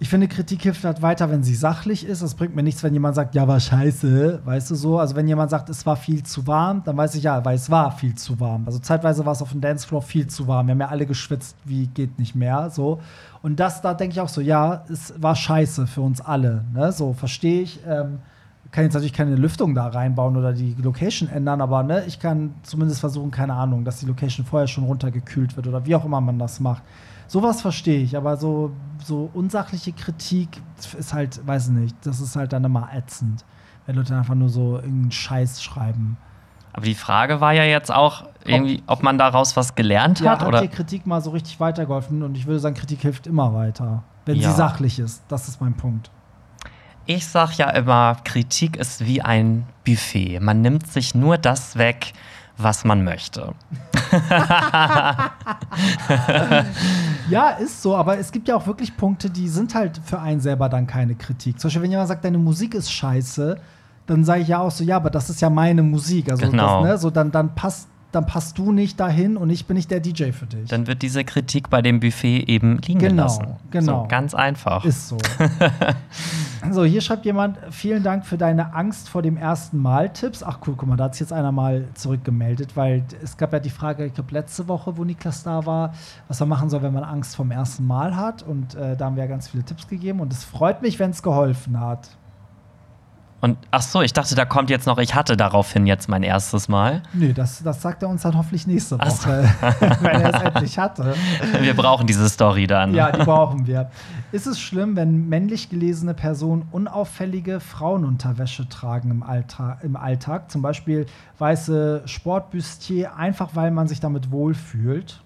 ich finde, Kritik hilft halt weiter, wenn sie sachlich ist. Es bringt mir nichts, wenn jemand sagt, ja, war scheiße, weißt du so. Also wenn jemand sagt, es war viel zu warm, dann weiß ich ja, weil es war viel zu warm. Also zeitweise war es auf dem Dancefloor viel zu warm. Wir haben ja alle geschwitzt, wie geht nicht mehr, so. Und das, da denke ich auch so, ja, es war scheiße für uns alle, ne? So, verstehe ich. Ähm, kann jetzt natürlich keine Lüftung da reinbauen oder die Location ändern, aber ne, ich kann zumindest versuchen, keine Ahnung, dass die Location vorher schon runtergekühlt wird oder wie auch immer man das macht. Sowas verstehe ich, aber so, so unsachliche Kritik ist halt, weiß ich nicht, das ist halt dann immer ätzend, wenn Leute einfach nur so irgendeinen Scheiß schreiben. Aber die Frage war ja jetzt auch irgendwie, ob, man daraus was gelernt ja, hat. Hat oder? dir Kritik mal so richtig weitergeholfen? Und ich würde sagen, Kritik hilft immer weiter, wenn ja. sie sachlich ist. Das ist mein Punkt. Ich sag ja immer, Kritik ist wie ein Buffet. Man nimmt sich nur das weg, was man möchte. [LAUGHS] ja, ist so, aber es gibt ja auch wirklich Punkte, die sind halt für einen selber dann keine Kritik. Zum Beispiel, wenn jemand sagt, deine Musik ist scheiße, dann sage ich ja auch so, ja, aber das ist ja meine Musik. Also genau. das, ne, so dann, dann passt dann passt du nicht dahin und ich bin nicht der DJ für dich. Dann wird diese Kritik bei dem Buffet eben liegen genau, gelassen. Genau. So, ganz einfach. Ist so. [LAUGHS] so, hier schreibt jemand, vielen Dank für deine Angst vor dem ersten Mal Tipps. Ach cool, guck mal, da hat sich jetzt einer mal zurückgemeldet, weil es gab ja die Frage, ich glaube letzte Woche, wo Niklas da war, was man machen soll, wenn man Angst vom ersten Mal hat. Und äh, da haben wir ja ganz viele Tipps gegeben und es freut mich, wenn es geholfen hat. Und ach so, ich dachte, da kommt jetzt noch, ich hatte daraufhin jetzt mein erstes Mal. Nö, das, das sagt er uns dann hoffentlich nächste Woche, so. [LAUGHS] wenn er es endlich hatte. [LAUGHS] Wir brauchen diese Story dann. Ja, die brauchen wir. Ist es schlimm, wenn männlich gelesene Personen unauffällige Frauenunterwäsche tragen im, Alltag, im Alltag? Zum Beispiel weiße Sportbustier, einfach weil man sich damit wohlfühlt?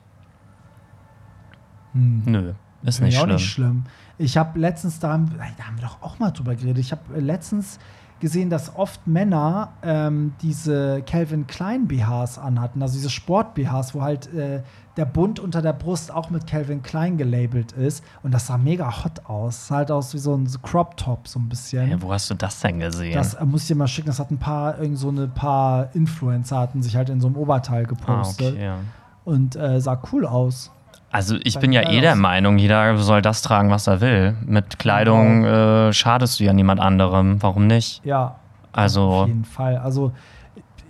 Hm. Nö, ist nicht schlimm. nicht schlimm. Ich habe letztens, da haben, da haben wir doch auch mal drüber geredet, ich habe letztens gesehen, dass oft Männer ähm, diese Calvin Klein BHs anhatten, also diese Sport BHs, wo halt äh, der Bund unter der Brust auch mit Calvin Klein gelabelt ist. Und das sah mega hot aus. Sah halt aus wie so ein Crop Top, so ein bisschen. Ja, wo hast du das denn gesehen? Das äh, muss ich dir mal schicken. Das hat ein paar, irgend so eine paar Influencer hatten sich halt in so einem Oberteil gepostet. Ah, okay, ja. Und äh, sah cool aus. Also ich bin ja eh der Meinung, jeder soll das tragen, was er will. Mit Kleidung genau. äh, schadest du ja niemand anderem. Warum nicht? Ja. Also auf jeden Fall. Also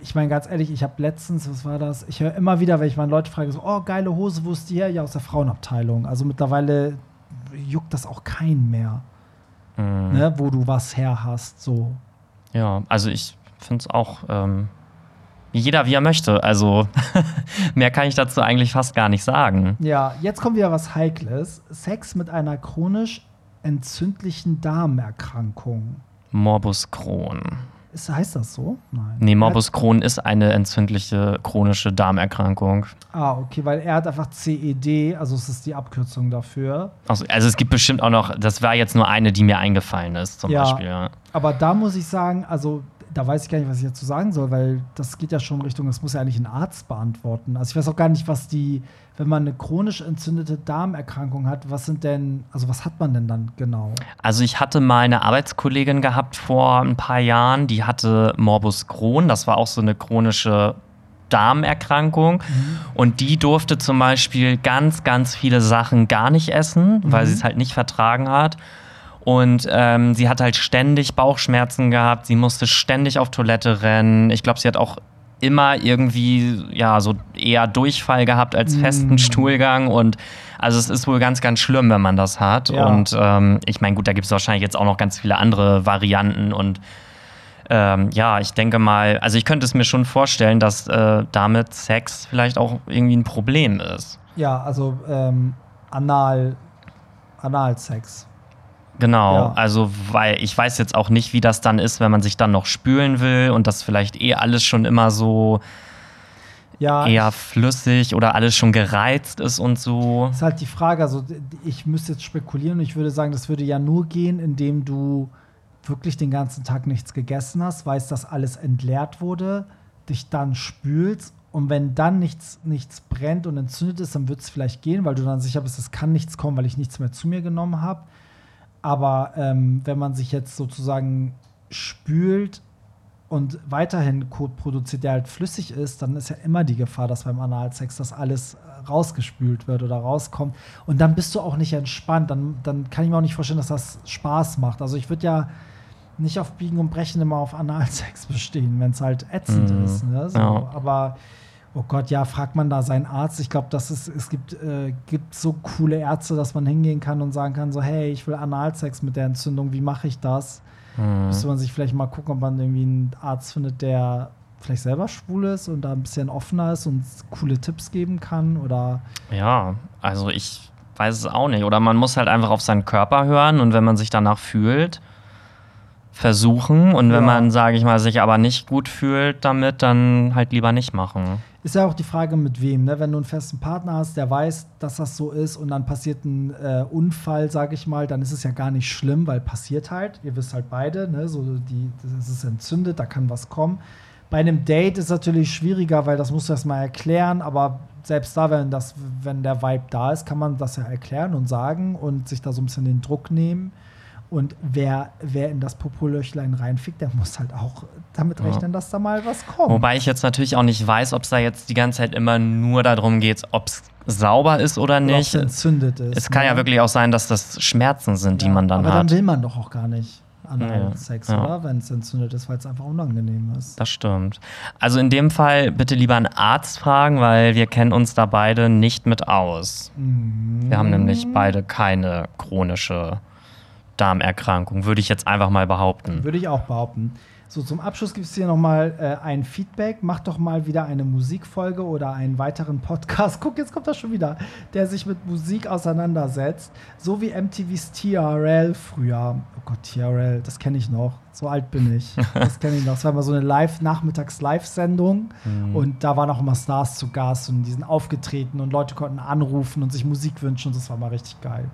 ich meine ganz ehrlich, ich habe letztens, was war das? Ich höre immer wieder, wenn ich meine Leute frage, so, oh geile Hose, wo ist die her? Ja aus der Frauenabteilung. Also mittlerweile juckt das auch keinen mehr, mhm. ne, wo du was her hast. So. Ja, also ich finde es auch. Ähm jeder wie er möchte. Also [LAUGHS] mehr kann ich dazu eigentlich fast gar nicht sagen. Ja, jetzt kommt wieder was Heikles. Sex mit einer chronisch entzündlichen Darmerkrankung. Morbus Crohn. Ist, heißt das so? Nein. Nee, Morbus Crohn ist eine entzündliche chronische Darmerkrankung. Ah, okay, weil er hat einfach CED, also es ist die Abkürzung dafür. Also, also es gibt bestimmt auch noch, das war jetzt nur eine, die mir eingefallen ist, zum ja, Beispiel. Aber da muss ich sagen, also da weiß ich gar nicht, was ich dazu sagen soll, weil das geht ja schon Richtung, das muss ja eigentlich ein Arzt beantworten. Also ich weiß auch gar nicht, was die, wenn man eine chronisch entzündete Darmerkrankung hat, was sind denn, also was hat man denn dann genau? Also ich hatte mal eine Arbeitskollegin gehabt vor ein paar Jahren, die hatte Morbus Crohn, das war auch so eine chronische Darmerkrankung mhm. und die durfte zum Beispiel ganz, ganz viele Sachen gar nicht essen, weil mhm. sie es halt nicht vertragen hat. Und ähm, sie hat halt ständig Bauchschmerzen gehabt, sie musste ständig auf Toilette rennen. Ich glaube, sie hat auch immer irgendwie, ja, so eher Durchfall gehabt als festen mm. Stuhlgang. Und also es ist wohl ganz, ganz schlimm, wenn man das hat. Ja. Und ähm, ich meine, gut, da gibt es wahrscheinlich jetzt auch noch ganz viele andere Varianten und ähm, ja, ich denke mal, also ich könnte es mir schon vorstellen, dass äh, damit Sex vielleicht auch irgendwie ein Problem ist. Ja, also ähm, Anal, Analsex. Genau, ja. also weil ich weiß jetzt auch nicht, wie das dann ist, wenn man sich dann noch spülen will und das vielleicht eh alles schon immer so ja, eher flüssig oder alles schon gereizt ist und so. Ist halt die Frage, also ich müsste jetzt spekulieren und ich würde sagen, das würde ja nur gehen, indem du wirklich den ganzen Tag nichts gegessen hast, weißt, dass alles entleert wurde, dich dann spülst und wenn dann nichts, nichts brennt und entzündet ist, dann wird es vielleicht gehen, weil du dann sicher bist, es kann nichts kommen, weil ich nichts mehr zu mir genommen habe. Aber ähm, wenn man sich jetzt sozusagen spült und weiterhin Kot produziert, der halt flüssig ist, dann ist ja immer die Gefahr, dass beim Analsex das alles äh, rausgespült wird oder rauskommt. Und dann bist du auch nicht entspannt. Dann, dann kann ich mir auch nicht vorstellen, dass das Spaß macht. Also ich würde ja nicht auf Biegen und Brechen immer auf Analsex [LAUGHS] bestehen, wenn es halt ätzend mhm. ist. Ne? So. Ja. Aber Oh Gott, ja, fragt man da seinen Arzt. Ich glaube, dass es, es gibt, äh, gibt so coole Ärzte, dass man hingehen kann und sagen kann: so, hey, ich will Analsex mit der Entzündung, wie mache ich das? Mhm. Müsste man sich vielleicht mal gucken, ob man irgendwie einen Arzt findet, der vielleicht selber schwul ist und da ein bisschen offener ist und coole Tipps geben kann oder. Ja, also ich weiß es auch nicht. Oder man muss halt einfach auf seinen Körper hören und wenn man sich danach fühlt, versuchen und wenn ja. man, sage ich mal, sich aber nicht gut fühlt damit, dann halt lieber nicht machen. Ist ja auch die Frage, mit wem. Ne? Wenn du einen festen Partner hast, der weiß, dass das so ist und dann passiert ein äh, Unfall, sage ich mal, dann ist es ja gar nicht schlimm, weil passiert halt. Ihr wisst halt beide, ne? so die, das ist entzündet, da kann was kommen. Bei einem Date ist es natürlich schwieriger, weil das musst du erst mal erklären, aber selbst da, wenn, das, wenn der Vibe da ist, kann man das ja erklären und sagen und sich da so ein bisschen den Druck nehmen. Und wer, wer in das Popolöchlein reinfickt, der muss halt auch damit rechnen, dass da mal was kommt. Wobei ich jetzt natürlich auch nicht weiß, ob es da jetzt die ganze Zeit immer nur darum geht, ob es sauber ist oder nicht. Oder entzündet ist. Es kann ne? ja wirklich auch sein, dass das Schmerzen sind, ja, die man dann aber hat. Aber dann will man doch auch gar nicht Analsex, ja. oder? Wenn es entzündet ist, weil es einfach unangenehm ist. Das stimmt. Also in dem Fall bitte lieber einen Arzt fragen, weil wir kennen uns da beide nicht mit aus. Mhm. Wir haben nämlich beide keine chronische Darmerkrankung, würde ich jetzt einfach mal behaupten. Würde ich auch behaupten. So, zum Abschluss gibt es hier nochmal äh, ein Feedback. Macht doch mal wieder eine Musikfolge oder einen weiteren Podcast. [LAUGHS] Guck, jetzt kommt das schon wieder, der sich mit Musik auseinandersetzt. So wie MTVs TRL früher. Oh Gott, TRL, das kenne ich noch. So alt bin ich. Das kenne ich noch. Das war immer so eine Live Nachmittags-Live-Sendung. Mhm. Und da waren auch immer Stars zu Gast und die sind aufgetreten und Leute konnten anrufen und sich Musik wünschen. Und das war mal richtig geil.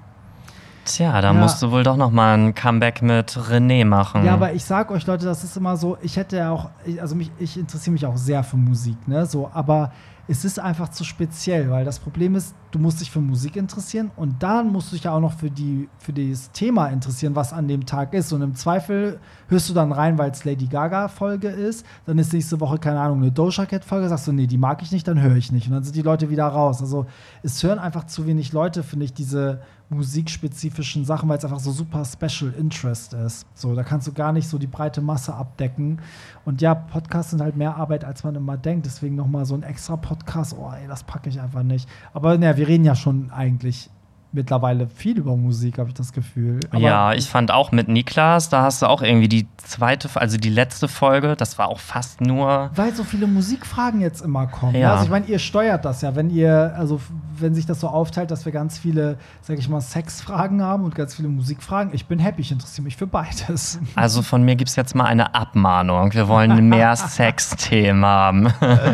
Tja, da ja. musst du wohl doch noch mal ein Comeback mit René machen. Ja, aber ich sag euch Leute, das ist immer so, ich hätte ja auch, also mich, ich interessiere mich auch sehr für Musik, ne, so, aber es ist einfach zu speziell, weil das Problem ist, du musst dich für Musik interessieren und dann musst du dich ja auch noch für, die, für das Thema interessieren, was an dem Tag ist. Und im Zweifel hörst du dann rein, weil es Lady Gaga-Folge ist. Dann ist nächste Woche, keine Ahnung, eine Doja Cat-Folge. Sagst du, nee, die mag ich nicht, dann höre ich nicht. Und dann sind die Leute wieder raus. Also es hören einfach zu wenig Leute, finde ich, diese musikspezifischen Sachen, weil es einfach so super Special Interest ist. So, da kannst du gar nicht so die breite Masse abdecken. Und ja, Podcasts sind halt mehr Arbeit, als man immer denkt. Deswegen nochmal so ein extra Podcast, oh ey, das packe ich einfach nicht. Aber naja, wir reden ja schon eigentlich mittlerweile viel über Musik, habe ich das Gefühl. Aber ja, ich fand auch mit Niklas, da hast du auch irgendwie die zweite, also die letzte Folge, das war auch fast nur. Weil so viele Musikfragen jetzt immer kommen. Ja. Also ich meine, ihr steuert das ja, wenn ihr, also wenn sich das so aufteilt, dass wir ganz viele, sag ich mal, Sexfragen haben und ganz viele Musikfragen. Ich bin happy, ich interessiere mich für beides. [LAUGHS] Also von mir gibt es jetzt mal eine Abmahnung. Wir wollen [LAUGHS] mehr Sexthemen haben.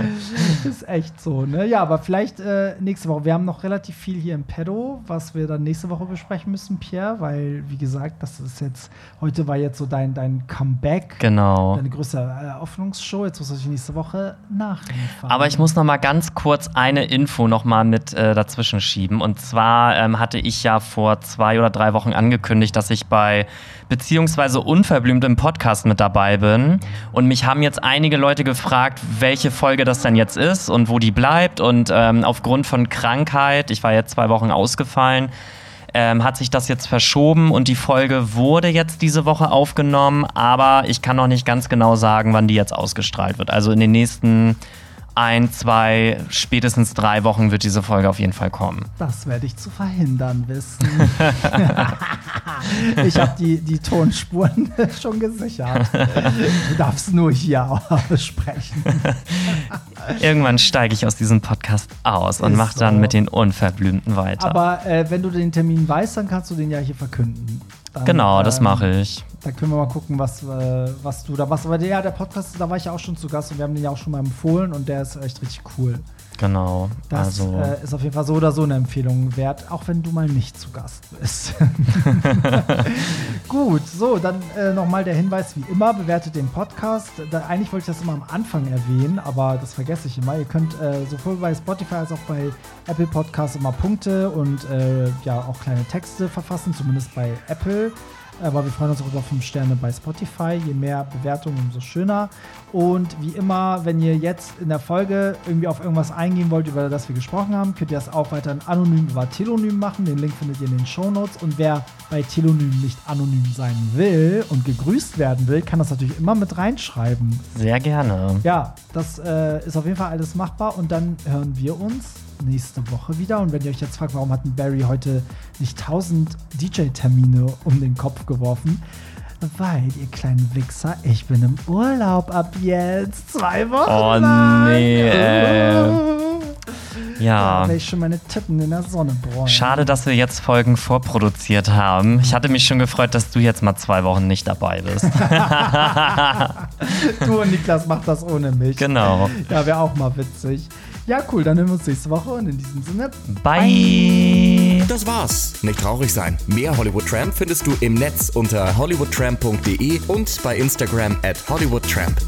[LAUGHS] ist echt so, ne? Ja, aber vielleicht äh, nächste Woche. Wir haben noch relativ viel hier im Pedo, was wir dann nächste Woche besprechen müssen, Pierre, weil, wie gesagt, das ist jetzt, heute war jetzt so dein, dein Comeback. Genau. Deine größte Eröffnungsshow. Jetzt muss ich nächste Woche nachliefern. Aber ich muss noch mal ganz kurz eine Info noch mal mit äh, dazwischen schieben. Und zwar ähm, hatte ich ja vor zwei oder drei Wochen angekündigt, dass ich bei beziehungsweise unverblümt im Podcast mit dabei bin. Und mich haben jetzt einige Leute gefragt, welche Folge das denn jetzt ist und wo die bleibt. Und ähm, aufgrund von Krankheit, ich war jetzt zwei Wochen ausgefallen, ähm, hat sich das jetzt verschoben und die Folge wurde jetzt diese Woche aufgenommen, aber ich kann noch nicht ganz genau sagen, wann die jetzt ausgestrahlt wird. Also in den nächsten ein, zwei, spätestens drei Wochen wird diese Folge auf jeden Fall kommen. Das werde ich zu verhindern wissen. [LAUGHS] ich habe die, die Tonspuren [LAUGHS] schon gesichert. Du darfst nur hier [LAUGHS] sprechen. Irgendwann steige ich aus diesem Podcast aus und mache dann so. mit den Unverblümten weiter. Aber äh, wenn du den Termin weißt, dann kannst du den ja hier verkünden. Dann, genau, das ähm, mache ich. Da können wir mal gucken, was, äh, was du da machst. Aber der, ja, der Podcast, da war ich ja auch schon zu Gast und wir haben den ja auch schon mal empfohlen und der ist echt richtig cool. Genau. Das also. äh, ist auf jeden Fall so oder so eine Empfehlung wert, auch wenn du mal nicht zu Gast bist. [LAUGHS] [LAUGHS] Gut, so, dann äh, nochmal der Hinweis, wie immer, bewertet den Podcast. Da, eigentlich wollte ich das immer am Anfang erwähnen, aber das vergesse ich immer. Ihr könnt äh, sowohl bei Spotify als auch bei Apple Podcasts immer Punkte und äh, ja auch kleine Texte verfassen, zumindest bei Apple. Aber wir freuen uns auch über 5 Sterne bei Spotify. Je mehr Bewertungen, umso schöner. Und wie immer, wenn ihr jetzt in der Folge irgendwie auf irgendwas eingehen wollt, über das wir gesprochen haben, könnt ihr das auch weiterhin anonym über Telonym machen. Den Link findet ihr in den Show Notes. Und wer bei Telonym nicht anonym sein will und gegrüßt werden will, kann das natürlich immer mit reinschreiben. Sehr gerne. Ja, das äh, ist auf jeden Fall alles machbar. Und dann hören wir uns nächste Woche wieder. Und wenn ihr euch jetzt fragt, warum hat Barry heute nicht 1000 DJ-Termine um den Kopf geworfen, weil, ihr kleinen Wichser, ich bin im Urlaub ab jetzt. Zwei Wochen. Oh lang. nee. Äh. [LAUGHS] Ja. Da ich schon meine Tippen in der Sonne bräunen. Schade, dass wir jetzt Folgen vorproduziert haben. Ich hatte mich schon gefreut, dass du jetzt mal zwei Wochen nicht dabei bist. [LAUGHS] [LAUGHS] du und Niklas macht das ohne mich. Genau. Ja, wäre auch mal witzig. Ja, cool, dann hören wir uns nächste Woche und in diesem Sinne. Bye. Das war's. Nicht traurig sein. Mehr Hollywood Tramp findest du im Netz unter hollywoodtramp.de und bei Instagram at hollywoodtramp.